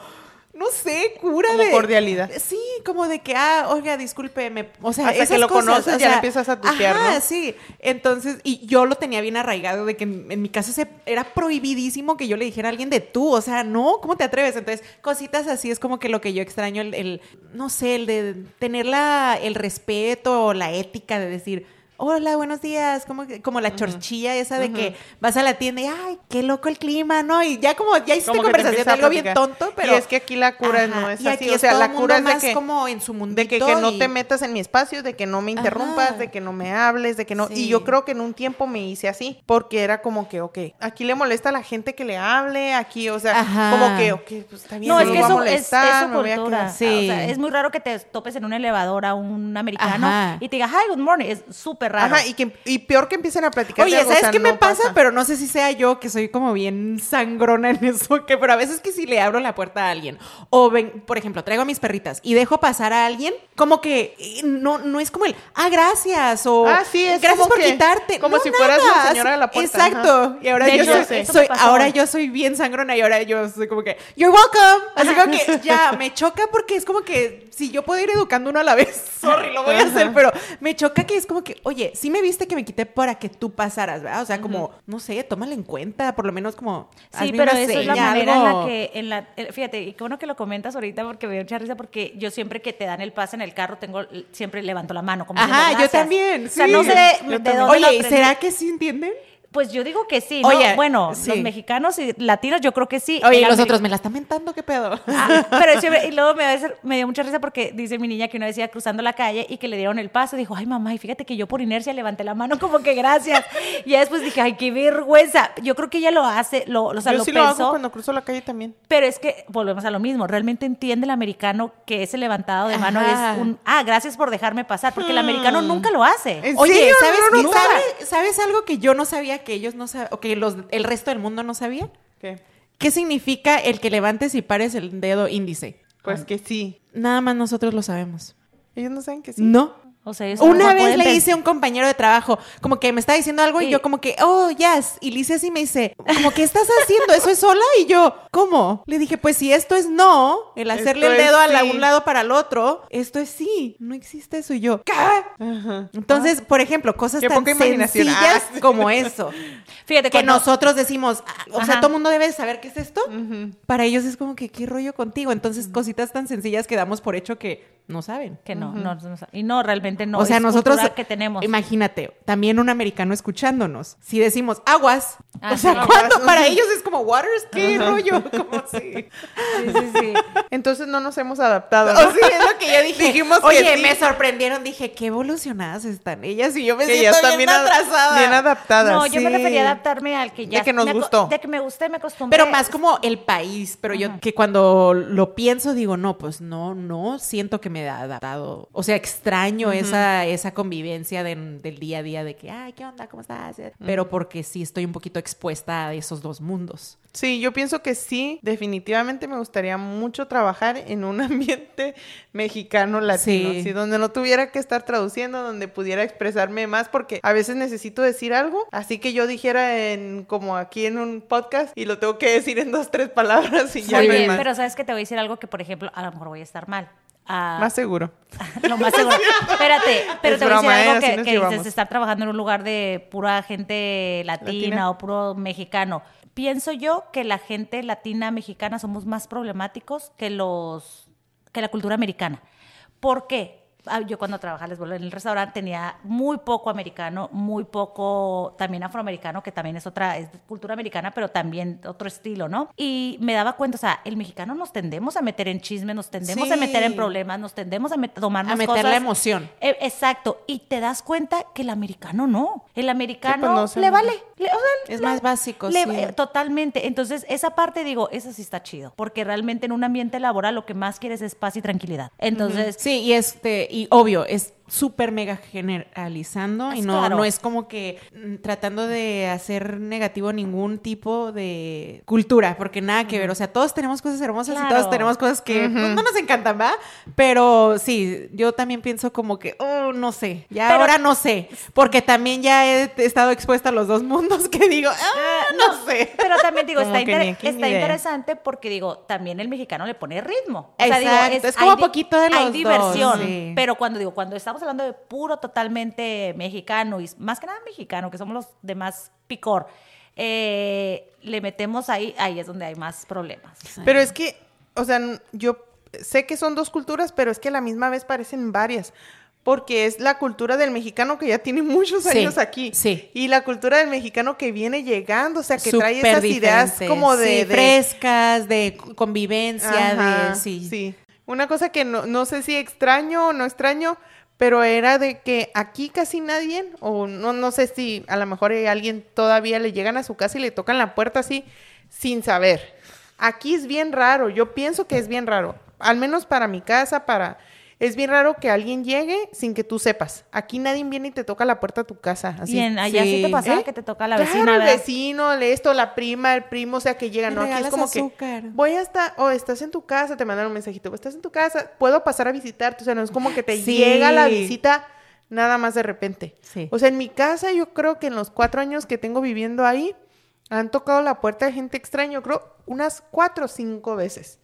no sé, cura como de cordialidad. Sí, como de que, ah, oiga, discúlpeme. O sea, Hasta que lo conoces ya empiezas a tutear, ajá, sí. Entonces, y yo lo tenía bien arraigado de que en, mi caso se, era prohibidísimo que yo le dijera a alguien de tú. O sea, no, ¿cómo te atreves? Entonces, cositas así es como que lo que yo extraño, el, el no sé, el de tener la, el respeto, la ética de decir, hola, buenos días, como, como la chorchilla esa de que vas a la tienda y, ay, qué loco el clima, ¿no? Y ya como, ya hiciste conversación de algo bien tonto, pero... Y es que aquí la cura no es así, o sea, la cura es de que... como en su mundo De que, no te metas en mi espacio, de que no me interrumpas, de que no me hables, de que no... Y yo creo que en un tiempo me hice así, porque era como que, ok, aquí le molesta a la gente que le hable, aquí, o sea, como que, ok, pues está bien, no, es que eso, es, es Sí. O sea, es muy raro que te topes en un elevador a un americano y te diga, hi, good morning, es súper súper raro. Ajá, y, que, y peor que empiecen a platicar. Oye, ¿sabes qué me pasa? Pero no sé si sea yo que soy como bien sangrona en eso, que pero a veces que si le abro la puerta a alguien, o ven, por ejemplo, traigo a mis perritas y dejo pasar a alguien, como que eh, no, no es como el, ah, gracias, o ah, sí, es gracias por quitarte. Como si fueras la señora de la puerta. Exacto. Y ahora yo, soy, ahora yo soy bien sangrona y ahora yo soy como que, you're welcome. Así como que ya, me choca porque es como que si yo puedo ir educando uno a la vez, sorry, lo voy a hacer, pero me choca que es como que, oye, sí me viste que me quité para que tú pasaras, ¿verdad? O sea, como, no sé, tómale en cuenta, por lo menos como. Sí, pero eso es la manera en la que, en la, fíjate, y qué bueno que lo comentas ahorita porque me dio mucha risa porque yo siempre que te dan el pase en el carro, tengo, siempre levanto la mano. Como Ajá, yo también. O sea, no sé de, dónde Oye, ¿será que sí entienden? Pues yo digo que sí, ¿no? bueno, los mexicanos y latinos yo creo que sí. Oye, y los otros me la están mentando, ¿qué pedo? Ah, pero y luego me, me, dio mucha risa porque dice mi niña que una vez iba cruzando la calle y que le dieron el paso. Dijo, ay mamá, y fíjate que yo por inercia levanté la mano como que gracias. y después dije, ay, qué vergüenza. Yo creo que ella lo hace, lo, o sea, yo sí lo hago cuando cruzo la calle también. Pero es que volvemos a lo mismo. Realmente entiende el americano que ese levantado de mano es un, ah, gracias por dejarme pasar, porque el americano hmm. nunca lo hace. Oye, ¿sabes, ¿sabes, algo que yo no sabía que ellos no saben? el resto del mundo no sabía? ¿Qué? ¿Qué significa el que levantes y pares el dedo índice? Pues que sí. Nada más nosotros lo sabemos. Ellos no saben que sí. No. Una vez le hice a un compañero de trabajo, como que me está diciendo algo y yo como que, oh, yes. Y le hice así y me dice, como, ¿qué estás haciendo? ¿Eso es sola? Y yo, ¿cómo? Le dije, pues si esto es no, el hacerle el dedo a un lado para el otro, esto es sí. No existe eso. Y yo, ¿qué? Entonces, por ejemplo, cosas tan sencillas ah. como eso. Fíjate, que nosotros decimos, ah, o sea, todo el mundo debe saber qué es esto. Para ellos es como que, ¿qué rollo contigo? Entonces, cositas tan sencillas que damos por hecho que no saben. Que no, no, no, Y no, realmente no. O sea, nosotros que tenemos. Imagínate, también un americano escuchándonos. Si decimos aguas, ah, o sea, ¿cuándo para ellos es como waters? ¿Qué rollo? Como Sí, sí, sí. Entonces no nos hemos adaptado. ¿no? sí, es lo que yo dije. Dijimos Oye, me sorprendieron. Dije, qué evolucionadas están ellas. Y yo me siento ya bien, atrasada. Bien adaptadas. No, yo me prefería adaptarme al que ya. De que nos gustó. De que me guste, me acostumbré. Pero más como el país. Pero yo que cuando lo pienso digo, no, pues no, no siento que me ha adaptado. O sea, extraño esa, esa convivencia del día a día de que, ay, ¿qué onda? ¿Cómo estás? Pero porque sí estoy un poquito expuesta a esos dos mundos. Sí, yo pienso que sí, definitivamente me gustaría mucho trabajar en un ambiente mexicano latino, sí. donde no tuviera que estar traduciendo, donde pudiera expresarme más, porque a veces necesito decir algo, así que yo dijera en como aquí en un podcast y lo tengo que decir en dos, tres palabras y ya Muy bien, pero sabes que te voy a decir algo que, por ejemplo, a lo mejor voy a estar mal. Ah, más seguro. no, más seguro. Espérate, pero te voy a decir algo que, que dices, estar trabajando en un lugar de pura gente latina, o puro mexicano. Pienso yo que la gente latina mexicana somos más problemáticos que los que la cultura americana. ¿Por qué? Ah, yo cuando trabajaba les en el restaurante tenía muy poco americano, muy poco también afroamericano, que también es otra, es cultura americana, pero también otro estilo, ¿no? Y me daba cuenta, o sea, el mexicano nos tendemos a meter en chisme, nos tendemos a meter en problemas, nos tendemos a tomarnos A meter la emoción. E, exacto. Y te das cuenta que el americano no. El americano pues le vale. es más básico, sí. Totalmente. Entonces, esa parte, digo, esa sí está chido. Porque realmente en un ambiente laboral lo que más quieres es paz y tranquilidad. Entonces. Sí, y este y obvio, es súper mega generalizando y no, no es como que mm, tratando de hacer negativo ningún tipo de cultura, porque nada que ver, o sea, todos tenemos cosas hermosas y todos tenemos cosas que pues, no nos encantan, ¿va? Pero sí, yo también pienso como que, oh, no sé, ya ahora no sé, porque también ya he estado expuesta a los dos mundos que digo, ah, ah no, sé. Pero también digo, está, está interesante porque digo, también el mexicano le pone ritmo. O sea, digo, es, como poquito de los Hay diversión, pero cuando digo, cuando estamos hablando de puro totalmente mexicano y más que nada mexicano, que somos los demás picor, eh, le metemos ahí, ahí es donde hay más problemas. Pero es que, o sea, yo sé que son dos culturas, pero es que a la misma vez parecen varias. Porque es la cultura del mexicano que ya tiene muchos años aquí. Sí. Y la cultura del mexicano que viene llegando, o sea, que trae esas ideas como de, frescas, de convivencia, de sí. Sí. Una cosa que no, no sé si extraño o no extraño, pero era de que aquí casi nadie, o no, no sé si a lo mejor alguien todavía le llegan a su casa y le tocan la puerta así sin saber. Aquí es bien raro, yo pienso que es bien raro, al menos para mi casa, para es bien raro que alguien llegue sin que tú sepas. Aquí nadie viene y te toca la puerta de tu casa. Así. Bien, allá sí, te pasaba ¿Eh? que te toca la vecina. el vecino, esto, la prima, el primo, o sea, que llegan, ¿no? Aquí es como que voy a estar, o estás en tu casa, te mandan un mensajito, estás en tu casa, puedo pasar a visitarte. O sea, no es como que te llega la visita nada más de repente. O sea, en mi casa yo creo que en los cuatro años que tengo viviendo ahí, han tocado la puerta de gente extraña, creo, unas cuatro o cinco veces.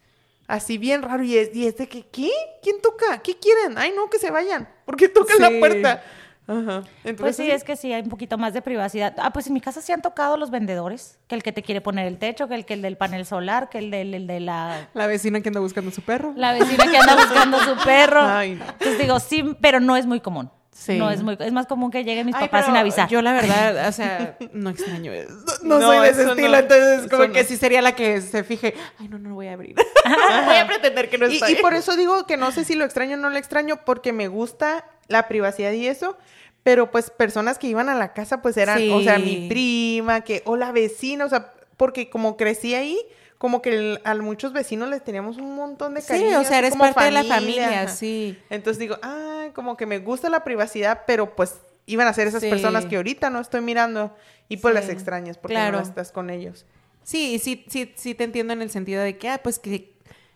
Así bien raro. Y es, y es de que, ¿qué? ¿Quién toca? ¿Qué quieren? Ay, no, que se vayan. ¿Por qué tocan la puerta? Ajá. pues sí, es que sí, hay un poquito más de privacidad. Ah, pues en mi casa sí han tocado los vendedores, que el que te quiere poner el techo, que el, que el del panel solar, que el del de la... La vecina que anda buscando su perro. La vecina que anda buscando su perro. Ay, no. Entonces digo, sí, pero no es muy común. No es muy, es más común que lleguen mis papás sin avisar. Yo la verdad, o sea, no extraño eso. No, soy de ese estilo, entonces como que sí sería la que se fije, ay no, no voy a abrir. voy a pretender que no estoy. Y, y por eso digo que no sé si lo extraño o no lo extraño, porque me gusta la privacidad y eso, pero pues personas que iban a la casa pues eran, o sea, mi prima, que, o la vecina, o sea, porque como crecí ahí, como que a muchos vecinos les teníamos un montón de cariño. Sí, o sea, eres parte de la familia, sí. Entonces digo, ay, como que me gusta la privacidad, pero pues iban a ser esas personas que ahorita no estoy mirando y pues las extrañas porque no estás con ellos. Sí, sí, sí, sí te entiendo en el sentido de que, ah, pues que,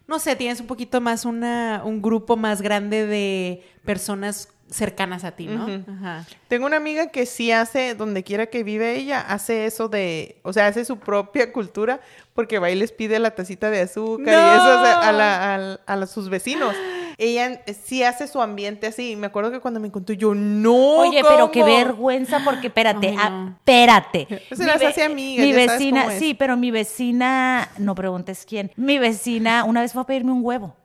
no sé, tienes un poquito más una, un grupo más grande de personas cercanas a ti, ¿no? Ajá. Tengo una amiga que sí hace, donde quiera que vive ella, hace eso de, o sea, hace su propia cultura, porque va y les pide la tacita de azúcar y eso a, a, sus vecinos. Ella sí hace su ambiente así. Me acuerdo que cuando me contó yo, no. Oye, pero qué vergüenza, porque espérate, ah, espérate. Se las hace. Mi vecina, sí, pero mi vecina, no preguntes quién. Mi vecina una vez fue a pedirme un huevo.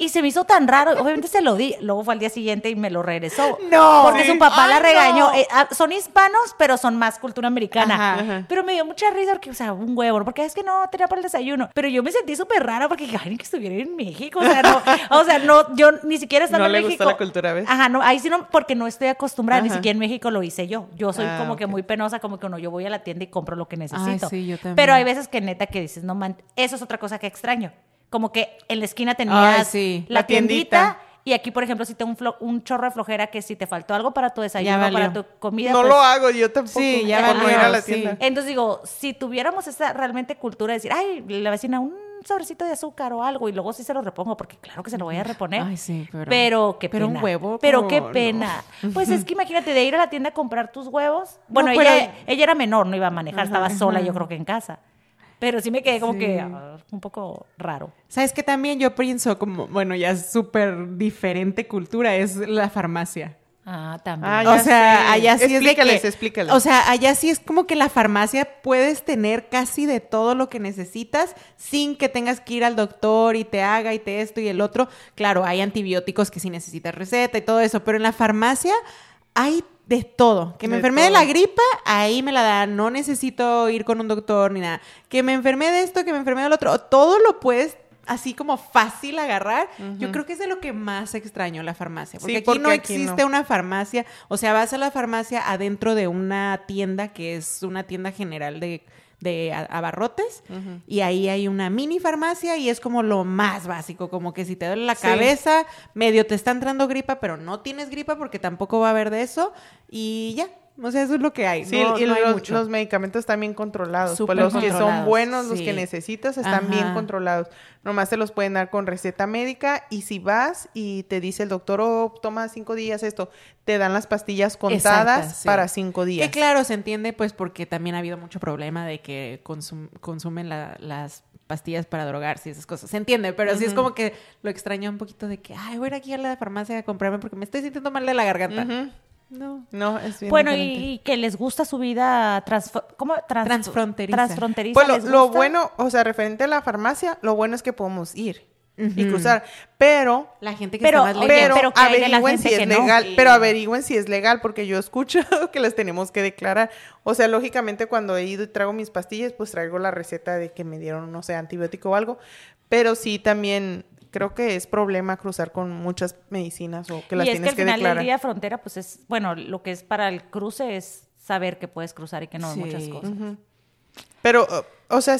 Y se me hizo tan raro, obviamente se lo di, luego fue al día siguiente y me lo regresó. No. Porque su papá la regañó. Eh, ah, son hispanos, pero son más cultura americana. Pero me dio mucha risa porque, o sea, un huevo, porque es que no tenía para el desayuno. Pero yo me sentí súper rara porque, ay, que estuviera en México. O sea, no, o sea, no, yo ni siquiera estaba en México. No le la cultura, ¿ves? Ajá, no, ahí sí no, porque no estoy acostumbrada, ni siquiera en México lo hice yo. Yo soy ah, como que muy penosa, como que no, yo voy a la tienda y compro lo que necesito. sí, yo también. Pero hay veces que neta que dices, no, man, eso es otra cosa que extraño como que en la esquina tenías la, tiendita. Y aquí, por ejemplo, si tengo un, un, chorro de flojera que si te faltó algo para tu desayuno, para tu comida. No pues lo hago, yo tampoco. Sí, ya no ir a la tienda. Entonces digo, si tuviéramos esa realmente cultura de decir, ay, la vecina, un sobrecito de azúcar o algo y luego sí se lo repongo porque claro que se lo voy a reponer. Ay, sí, pero, pero qué pena. Pero un huevo. Pero qué pena. Pues es que imagínate de ir a la tienda a comprar tus huevos. Bueno, ella, ella era menor, no iba a manejar, estaba sola, yo creo que en casa. Pero sí me quedé como que ah, un poco raro. ¿Sabes que También yo pienso como, bueno, ya es súper diferente cultura, es la farmacia. Ah, también. Ah, o sea, allá sí explícales, es de O sea, allá sí es como que la farmacia puedes tener casi de todo lo que necesitas sin que tengas que ir al doctor y te haga y te esto y el otro. Claro, hay antibióticos que sí necesitas receta y todo eso, pero en la farmacia hay de todo. Que me enfermé de la gripa, ahí me la dan. No necesito ir con un doctor ni nada. Que me enfermé de esto, que me enfermé del otro. Todo lo puedes así como fácil agarrar. Yo creo que es de lo que más extraño la farmacia. Porque aquí no existe una farmacia. O sea, vas a la farmacia adentro de una tienda que es una tienda general de de abarrotes y ahí hay una mini farmacia y es como lo más básico, como que si te duele la cabeza, medio te está entrando gripa, pero no tienes gripa porque tampoco va a haber de eso y ya, o sea, eso es lo que hay. Sí, y los, medicamentos están bien controlados. Pues los que son buenos, los que necesitas, están bien controlados. Nomás te los pueden dar con receta médica y si vas y te dice el doctor, oh, toma cinco días esto, te dan las pastillas contadas para cinco días. Que claro, se entiende pues porque también ha habido mucho problema de que consumen las pastillas para drogarse y esas cosas. Se entiende, pero sí es como que lo extraña un poquito de que, ay, voy a ir aquí a la farmacia a comprarme porque me estoy sintiendo mal de la garganta. No. No, es bien Bueno, y, que les gusta su vida trans, ¿cómo? transfronteriza. Transfronteriza. Pues lo, bueno, o sea, referente a la farmacia, lo bueno es que podemos ir y cruzar. Pero. La gente que pero, está más Pero, pero averigüen si es legal. Pero averigüen si es legal, porque yo escucho que las tenemos que declarar. O sea, lógicamente, cuando he ido y traigo mis pastillas, pues traigo la receta de que me dieron, no sé, antibiótico o algo. Pero sí también creo que es problema cruzar con muchas medicinas o que las tienes que, declarar. Y es que al final del día frontera, pues es, bueno, lo que es para el cruce es saber que puedes cruzar y que no muchas cosas. Pero, o sea,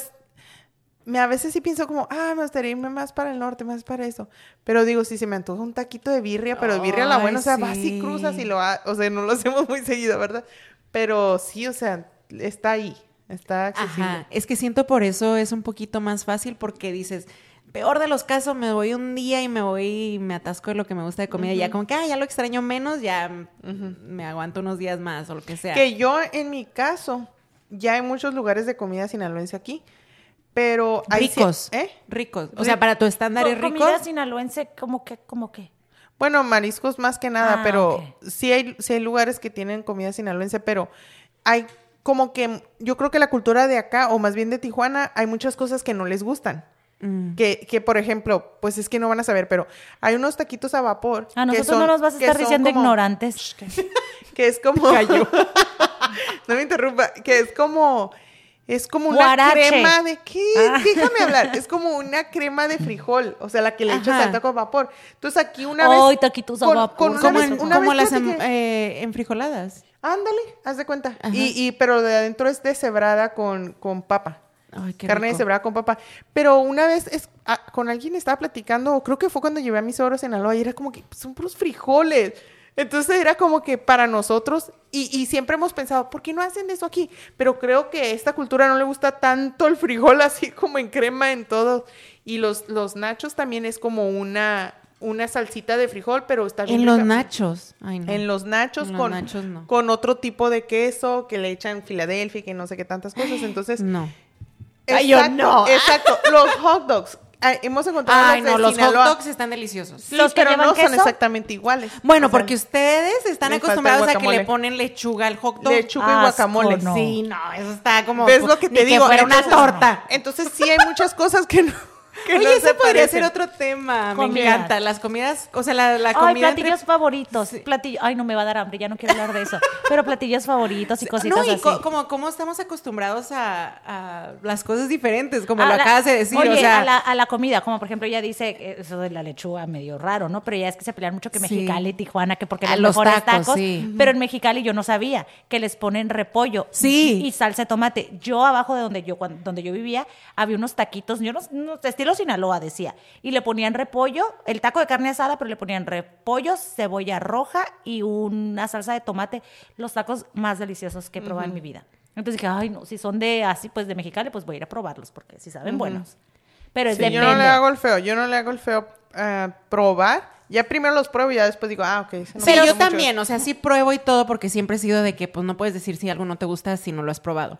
me, a veces sí pienso como, ah, me gustaría irme más para el norte, más para eso. Pero digo, si se me antoja un taquito de birria, pero de birria la buena, o sea, vas y cruzas y lo, ha, o sea, no lo hacemos muy seguido, ¿verdad? Pero sí, o sea, está ahí, está accesible. Ajá, es que siento por eso es un poquito más fácil porque dices, peor de los casos, me voy un día y me voy y me atasco de lo que me gusta de comida. Ya como que, ah, ya lo extraño menos, ya me aguanto unos días más o lo que sea. Que yo, en mi caso, ya hay muchos lugares de comida sinaloense aquí. Pero hay ricos, ¿eh? Ricos. O sea, para tu estándar es rico. Comida sinaloense, como que, como que. Bueno, mariscos más que nada, ah, pero sí, hay, sí hay lugares que tienen comida sinaloense, pero hay como que yo creo que la cultura de acá, o más bien de Tijuana, hay muchas cosas que no les gustan. Mm. Que, que, por ejemplo, pues es que no van a saber, pero hay unos taquitos a vapor. A nosotros no nos vas a estar diciendo ignorantes. Que, es como. no me interrumpa. Que es como. Es como una crema de. ¿Qué? Ah. Déjame hablar. Es como una crema de frijol. O sea, la que le echas al taco a vapor. Entonces aquí una vez. ¡Ay, taquitos a vapor! como, las eh, enfrijoladas. Ándale, haz de cuenta. Y, y, pero de adentro es deshebrada con, con papa carne de cebra con papá. Pero una vez es, ah, con alguien estaba platicando, creo que fue cuando llevé a mis ogros en Aloha, y era como que son puros frijoles. Entonces era como que para nosotros, y, siempre hemos pensado, ¿por qué no hacen eso aquí? Pero creo que a esta cultura no le gusta tanto el frijol así como en crema en todo. Y los, los nachos también es como una, una salsita de frijol, pero está bien. En los nachos. En los nachos, con, con otro tipo de queso que le echan Filadelfia y que no sé qué tantas cosas. Entonces, no. Exacto, no. Exacto. Los hot dogs. hemos encontrado Ay, no, los hot dogs están deliciosos. los pero no son exactamente iguales. Bueno, porque ustedes están acostumbrados a que le ponen lechuga al hot dog. Lechuga y guacamole. Sí, no, eso está como. ¿Ves lo que te digo? Que fuera una torta. Entonces sí hay muchas cosas que no. Oye, ese podría ser otro tema. Me encanta. Las comidas, o sea, la, la comida. Ay, platillos favoritos. Platillo, ay, no me va a dar hambre, ya no quiero hablar de eso. Pero platillos favoritos y cositas no, y así. como, como estamos acostumbrados a, a, las cosas diferentes, como lo acabas de decir. o sea, a, la, a la comida, como por ejemplo, ella dice eso de la lechuga medio raro, ¿no? Pero ya es que se pelean mucho que Mexicali, Tijuana, que porque los, mejores tacos. Pero en Mexicali yo no sabía que les ponen repollo sí. y, salsa de tomate. Yo abajo de donde yo, donde yo vivía, había unos taquitos, yo no, no estilo Sinaloa decía. Y le ponían repollo, el taco de carne asada, pero le ponían repollo, cebolla roja y una salsa de tomate. Los tacos más deliciosos que he probado en mi vida. Entonces dije, ay, no, si son de así, pues de Mexicali, pues voy a ir a probarlos, porque si saben buenos. Pero es Yo no le hago el feo, yo no le hago el feo uh, probar ya primero los pruebo y ya después digo, ah, ok. sí, yo también, o sea, sí pruebo y todo porque siempre he sido de que pues no puedes decir si algo no te gusta si no lo has probado.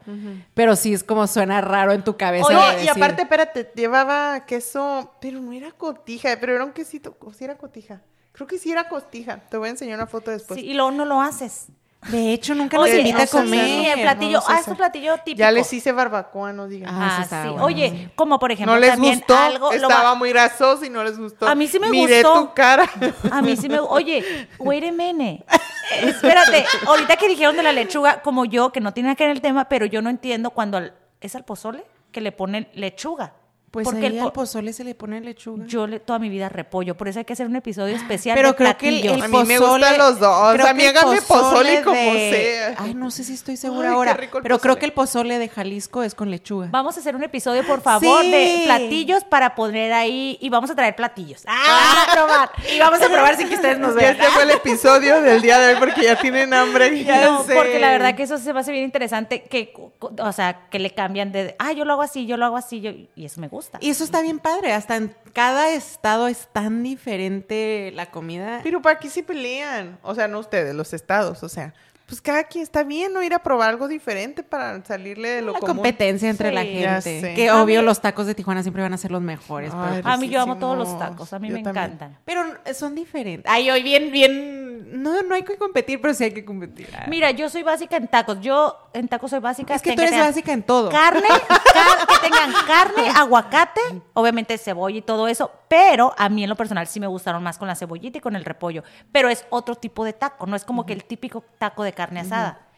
Pero sí es como suena raro en tu cabeza. Oye, y aparte, espérate, llevaba queso, pero no era cotija, pero era un quesito, o sí era cotija. Creo que sí era cotija. Te voy a enseñar una foto después. Sí, y luego no lo haces. De hecho, nunca nos invita a comer. Sí, el platillo, ah, es un platillo típico. Ya les hice barbacoa, no digan. Ah, sí. Oye, como por ejemplo, no les gustó, algo, estaba muy grasoso y no les gustó. A mí sí me Miré gustó. tu cara. A mí sí me, oye, wait a minute. Espérate, ahorita que dijeron de la lechuga, como yo, que no tiene que ver el tema, pero yo no entiendo cuando es al pozole que le ponen lechuga. Pues Porque ahí el al pozole se le pone lechuga. Yo le, toda mi vida repollo, por eso hay que hacer un episodio especial Pero creo que el, el, A mí me gustan los dos. A mí hágame pozole como sea. Ay, no sé si estoy segura ahora. Pero creo que el pozole de Jalisco es con lechuga. Vamos a hacer un episodio, por favor, de platillos para poner ahí y vamos a traer platillos. Ah, a probar. Y vamos a probar sin que ustedes nos vean. Este fue el episodio del día de hoy porque ya tienen hambre. no, porque la verdad que eso se va a hacer bien interesante que, o sea, que le cambian de, ah, yo lo hago así, yo lo hago así, yo, y eso me gusta. Y eso está bien padre. Hasta en cada estado es tan diferente la comida. Pero para aquí sí pelean. O sea, no ustedes, los estados. O sea, pues cada quien está bien, ¿no? Ir a probar algo diferente para salirle de lo la competencia entre la gente. Que obvio los tacos de Tijuana siempre van a ser los mejores. a mí yo amo todos los tacos, a mí me encantan. Pero son diferentes. Ay, hoy bien, bien, no, no hay que competir, pero sí hay que competir. Mira, yo soy básica en tacos. Yo en tacos soy básica. Es que tú eres básica en todo. Carne, que tengan carne, aguacate, obviamente cebolla y todo eso, pero a mí en lo personal sí me gustaron más con la cebollita y con el repollo. Pero es otro tipo de taco, no es como que el típico taco de carne asada.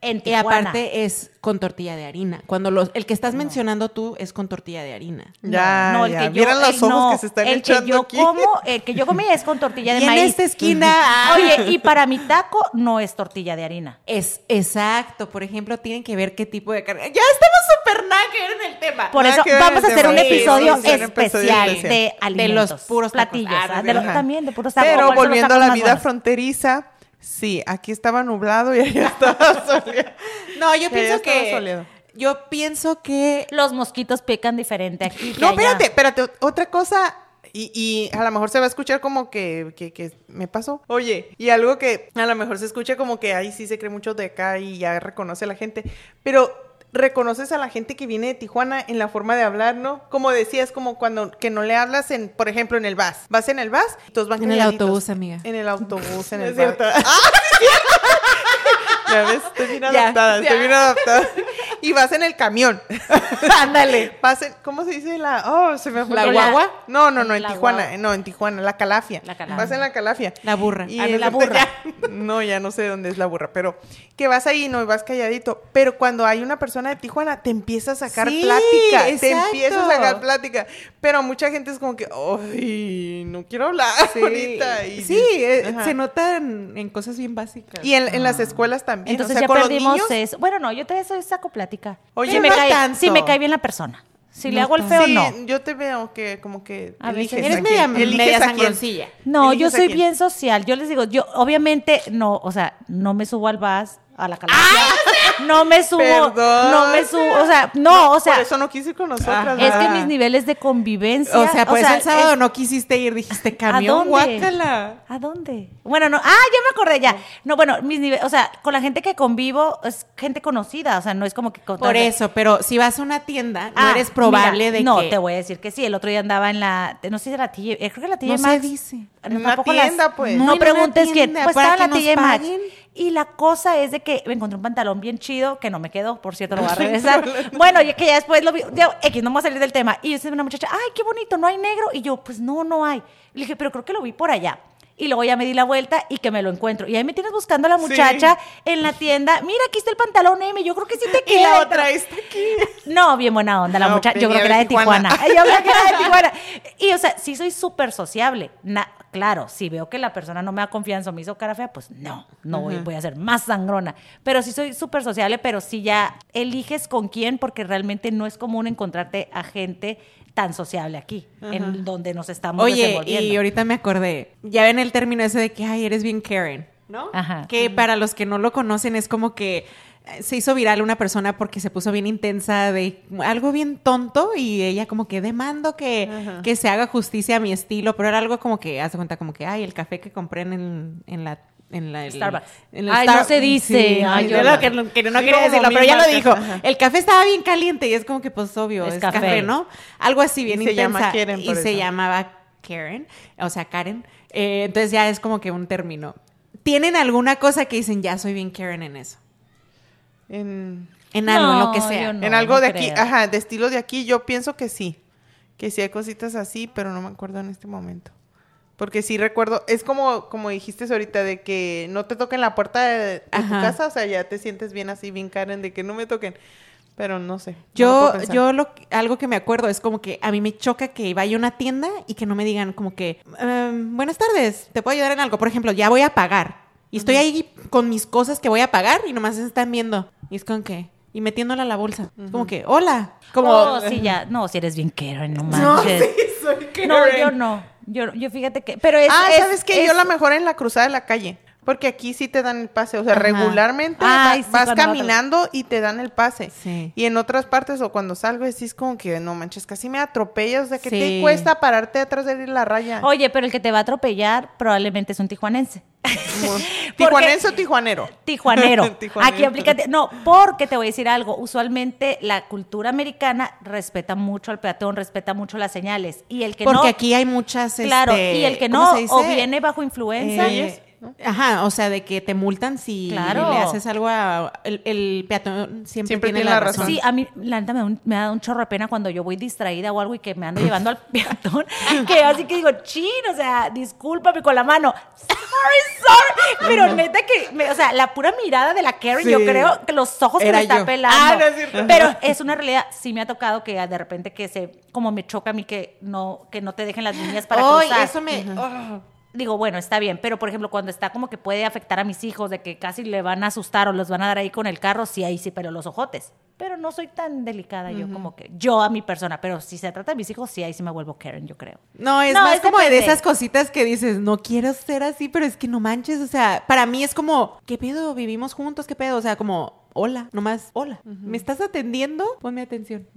En y aparte es con tortilla de harina. Cuando los, el que estás mencionando tú es con tortilla de harina. Ya, no, el que yo, los ojos que se están el echando que yo aquí. Como, el que yo comí es con tortilla de maíz. en esta esquina. Oye, y para mi taco no es tortilla de harina. Es exacto. Por ejemplo, tienen que ver qué tipo de carne. Ya estamos súper nada en el tema. Por eso vamos a hacer un episodio, especial, de alimentos. De los puros platillos. Ah, también de puros tacos. Pero volviendo a la vida fronteriza Sí, aquí estaba nublado y allá estaba soleado. no, yo pienso que... Yo pienso que... Los mosquitos pican diferente aquí. no, espérate, espérate. Otra cosa y, y, a lo mejor se va a escuchar como que, que, que, me pasó. Oye, y algo que a lo mejor se escucha como que ahí sí se cree mucho de acá y ya reconoce a la gente. Pero reconoces a la gente que viene de Tijuana en la forma de hablar, ¿no? Como decías, como cuando que no le hablas en, por ejemplo, en el bus. Vas en el bus y todos van En el autobús, amiga. En el autobús, en el bus. Ya ves, estoy bien adaptada, estoy bien adaptada. Y vas en el camión. Ándale. Vas en, ¿cómo se dice la? Oh, se me fue. ¿La guagua? No, no, no, en Tijuana. No, en Tijuana, la calafia. La calafia. Vas en la calafia. La burra. Y ah, la burra. no, ya no sé dónde es la burra, pero que vas ahí, no, y vas calladito. Pero cuando hay una persona de Tijuana, te empieza a sacar sí, plática. Te empieza a sacar plática. Pero mucha gente es como que, ay, no quiero hablar ahorita. sí, eh, se notan en cosas bien básicas. Y en, en las escuelas también. Entonces ya perdimos eso. Bueno, no, yo te saco plática. Oye, si me, cae, si me cae bien la persona. Si le hago el feo, no. Yo te veo que como que a eliges eres media, media sangroncilla. No, yo soy bien social. Yo les digo, yo obviamente no, o sea, no me subo al bus a la calidad. No me subo, no me subo, o sea, no, o sea. Por eso no quise ir con nosotras. Es que mis niveles de convivencia. O sea, pues el sábado no quisiste ir, dijiste camión, ¿A dónde? ¿A dónde? Bueno, no, ah, ya me acordé ya. No, bueno, mis niveles, o sea, con la gente que convivo es gente conocida, o sea, no es como que. Por eso, pero si vas a una tienda, no ah, eres probable de que. No, te voy a decir que sí. El otro día andaba en la, no sé si era la TJ, creo que la TJ no se dice. En una tienda, pues. No, preguntes quién. Pues estaba en la TJ Maxx. Y la cosa es de que me encontré un pantalón bien chido, que no me quedó, por cierto, lo voy a regresar. bueno, y que ya después lo vi, X, no vamos a salir del tema. Y yo decía una muchacha, ay, qué bonito, no hay negro. Y yo, pues no, no hay. Le dije, pero creo que lo vi por allá. Y luego ya me di la vuelta y que me lo encuentro. Y ahí me tienes buscando a la muchacha en la tienda. Mira, aquí está el pantalón M. Yo creo que sí te queda. Y la otra está aquí. No, bien buena onda la muchacha. Yo creo que era de Tijuana. Yo creo que era de Tijuana. Y, o sea, sí soy súper sociable. Claro, si veo que la persona no me da confianza o me hizo cara fea, pues no, no voy, voy, a ser más sangrona. Pero sí soy súper sociable, pero sí ya eliges con quién, porque realmente no es común encontrarte a gente tan sociable aquí, en donde nos estamos Oye, y ahorita me acordé, ya ven el término ese de que, ay, eres bien Karen, ¿no? Ajá. Que para los que no lo conocen es como que se hizo viral una persona porque se puso bien intensa de algo bien tonto y ella como que demando que, que se haga justicia a mi estilo, pero era algo como que, hace cuenta como que, ay, el café que compré en, en la en la Starbucks. Ay, no se dice. Ay, yo que, no quería decirlo, pero ya lo dijo. El café estaba bien caliente y es como que, pues, obvio, es, café. ¿no? Algo así bien y intensa. Se llama y se llamaba Karen, o sea, Karen. Eh, entonces ya es como que un término. ¿Tienen alguna cosa que dicen, ya soy bien Karen en eso? En, en algo, en lo que sea. en algo de aquí, ajá, de estilo de aquí, yo pienso que sí. Que sí hay cositas así, pero no me acuerdo en este momento. Porque sí recuerdo, es como, como dijiste ahorita, de que no te toquen la puerta de, tu casa, o sea, ya te sientes bien así, bien Karen, de que no me toquen. Pero no sé. Yo, yo lo, algo que me acuerdo es como que a mí me choca que vaya a una tienda y que no me digan como que, em, buenas tardes, ¿te puedo ayudar en algo? Por ejemplo, ya voy a pagar. Y estoy ahí con mis cosas que voy a pagar y nomás están viendo. Y es con que, y metiéndola a la bolsa. Como que, hola. Como, oh, sí, ya. No, si eres bien Karen, no manches. No, sí, soy Karen. No, yo no. Yo, yo fíjate que. Pero es. Ah, ¿sabes qué? Yo la mejor en la cruzada de la calle. Porque aquí sí te dan el pase. O sea, regularmente vas caminando y te dan el pase. Sí. Y en otras partes, o cuando salgo, decís como que no manches, casi me atropellas. O sea, que te cuesta pararte atrás de la raya. Oye, pero el que te va a atropellar probablemente es un tijuanense. ¿Tijuanense o tijuanero? Tijuanero. Aquí aplícate. No, porque te voy a decir algo. Usualmente la cultura americana respeta mucho al peatón, respeta mucho las señales. Y el que no. Porque aquí hay muchas. Claro, y el que no, o viene bajo influencia. Eh, Ajá, o sea, de que te multan si le haces algo a... El, peatón siempre, tiene, la razón. Sí, a mí la neta me, ha dado un chorro de pena cuando yo voy distraída o algo y que me ando llevando al peatón, que así que digo, chin, o sea, discúlpame con la mano. sorry, sorry. Pero neta que, o sea, la pura mirada de la Karen, yo creo que los ojos se me están pelando. Ah, Pero es una realidad, sí me ha tocado que de repente que se, como me choca a mí que no, que no te dejen las líneas para cruzar. eso me... Oh digo, bueno, está bien, pero por ejemplo, cuando está como que puede afectar a mis hijos, de que casi le van a asustar o los van a dar ahí con el carro, sí, ahí sí, pero los ojotes. Pero no soy tan delicada yo como que, yo a mi persona, pero si se trata de mis hijos, sí, ahí sí me vuelvo Karen, yo creo. No, es más como de esas cositas que dices, no quiero ser así, pero es que no manches, o sea, para mí es como, ¿qué pedo? Vivimos juntos, ¿qué pedo? O sea, como, hola, nomás hola. ¿Me estás atendiendo? Ponme atención.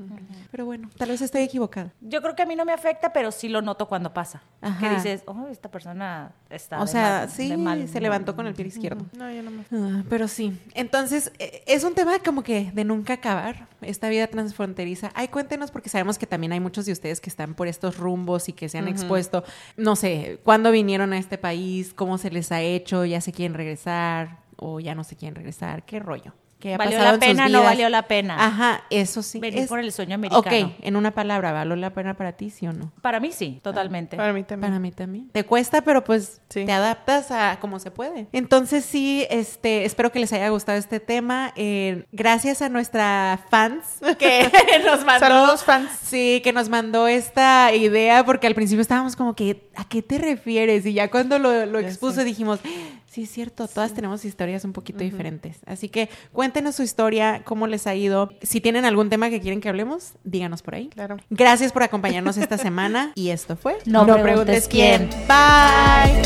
Pero bueno, tal vez estoy equivocada. Yo creo que a mí no me afecta, pero sí lo noto cuando pasa. Que dices, oh, esta persona está. O sea, sí, se levantó con el pie izquierdo. No, yo no me. Ah, pero sí. Entonces, e, es un tema como que de nunca acabar. Esta vida transfronteriza. Ay, cuéntenos, porque sabemos que también hay muchos de ustedes que están por estos rumbos y que se han expuesto. No sé, ¿cuándo vinieron a este país? ¿Cómo se les ha hecho? ¿Ya se quieren regresar? ¿O ya no se quieren regresar? ¿Qué rollo? ¿Valió la pena no valió la pena? Ajá, eso sí. Venir por el sueño americano. Ok, en una palabra, ¿valió la pena para ti, sí o no? Para mí sí, totalmente. para mí también. Para mí también. Te cuesta, pero pues te adaptas a como se puede. Entonces sí, este, espero que les haya gustado este tema. Eh, gracias a nuestra fans que nos mandó. Saludos fans. Sí, que nos mandó esta idea porque al principio estábamos como que, ¿a qué te refieres? Y ya cuando lo, lo expuso dijimos, Sí, es cierto, todas tenemos historias un poquito diferentes. Así que cuéntenos su historia, cómo les ha ido. Si tienen algún tema que quieren que hablemos, díganos por ahí. Claro. Gracias por acompañarnos esta semana y esto fue No, preguntes, quién. Bye.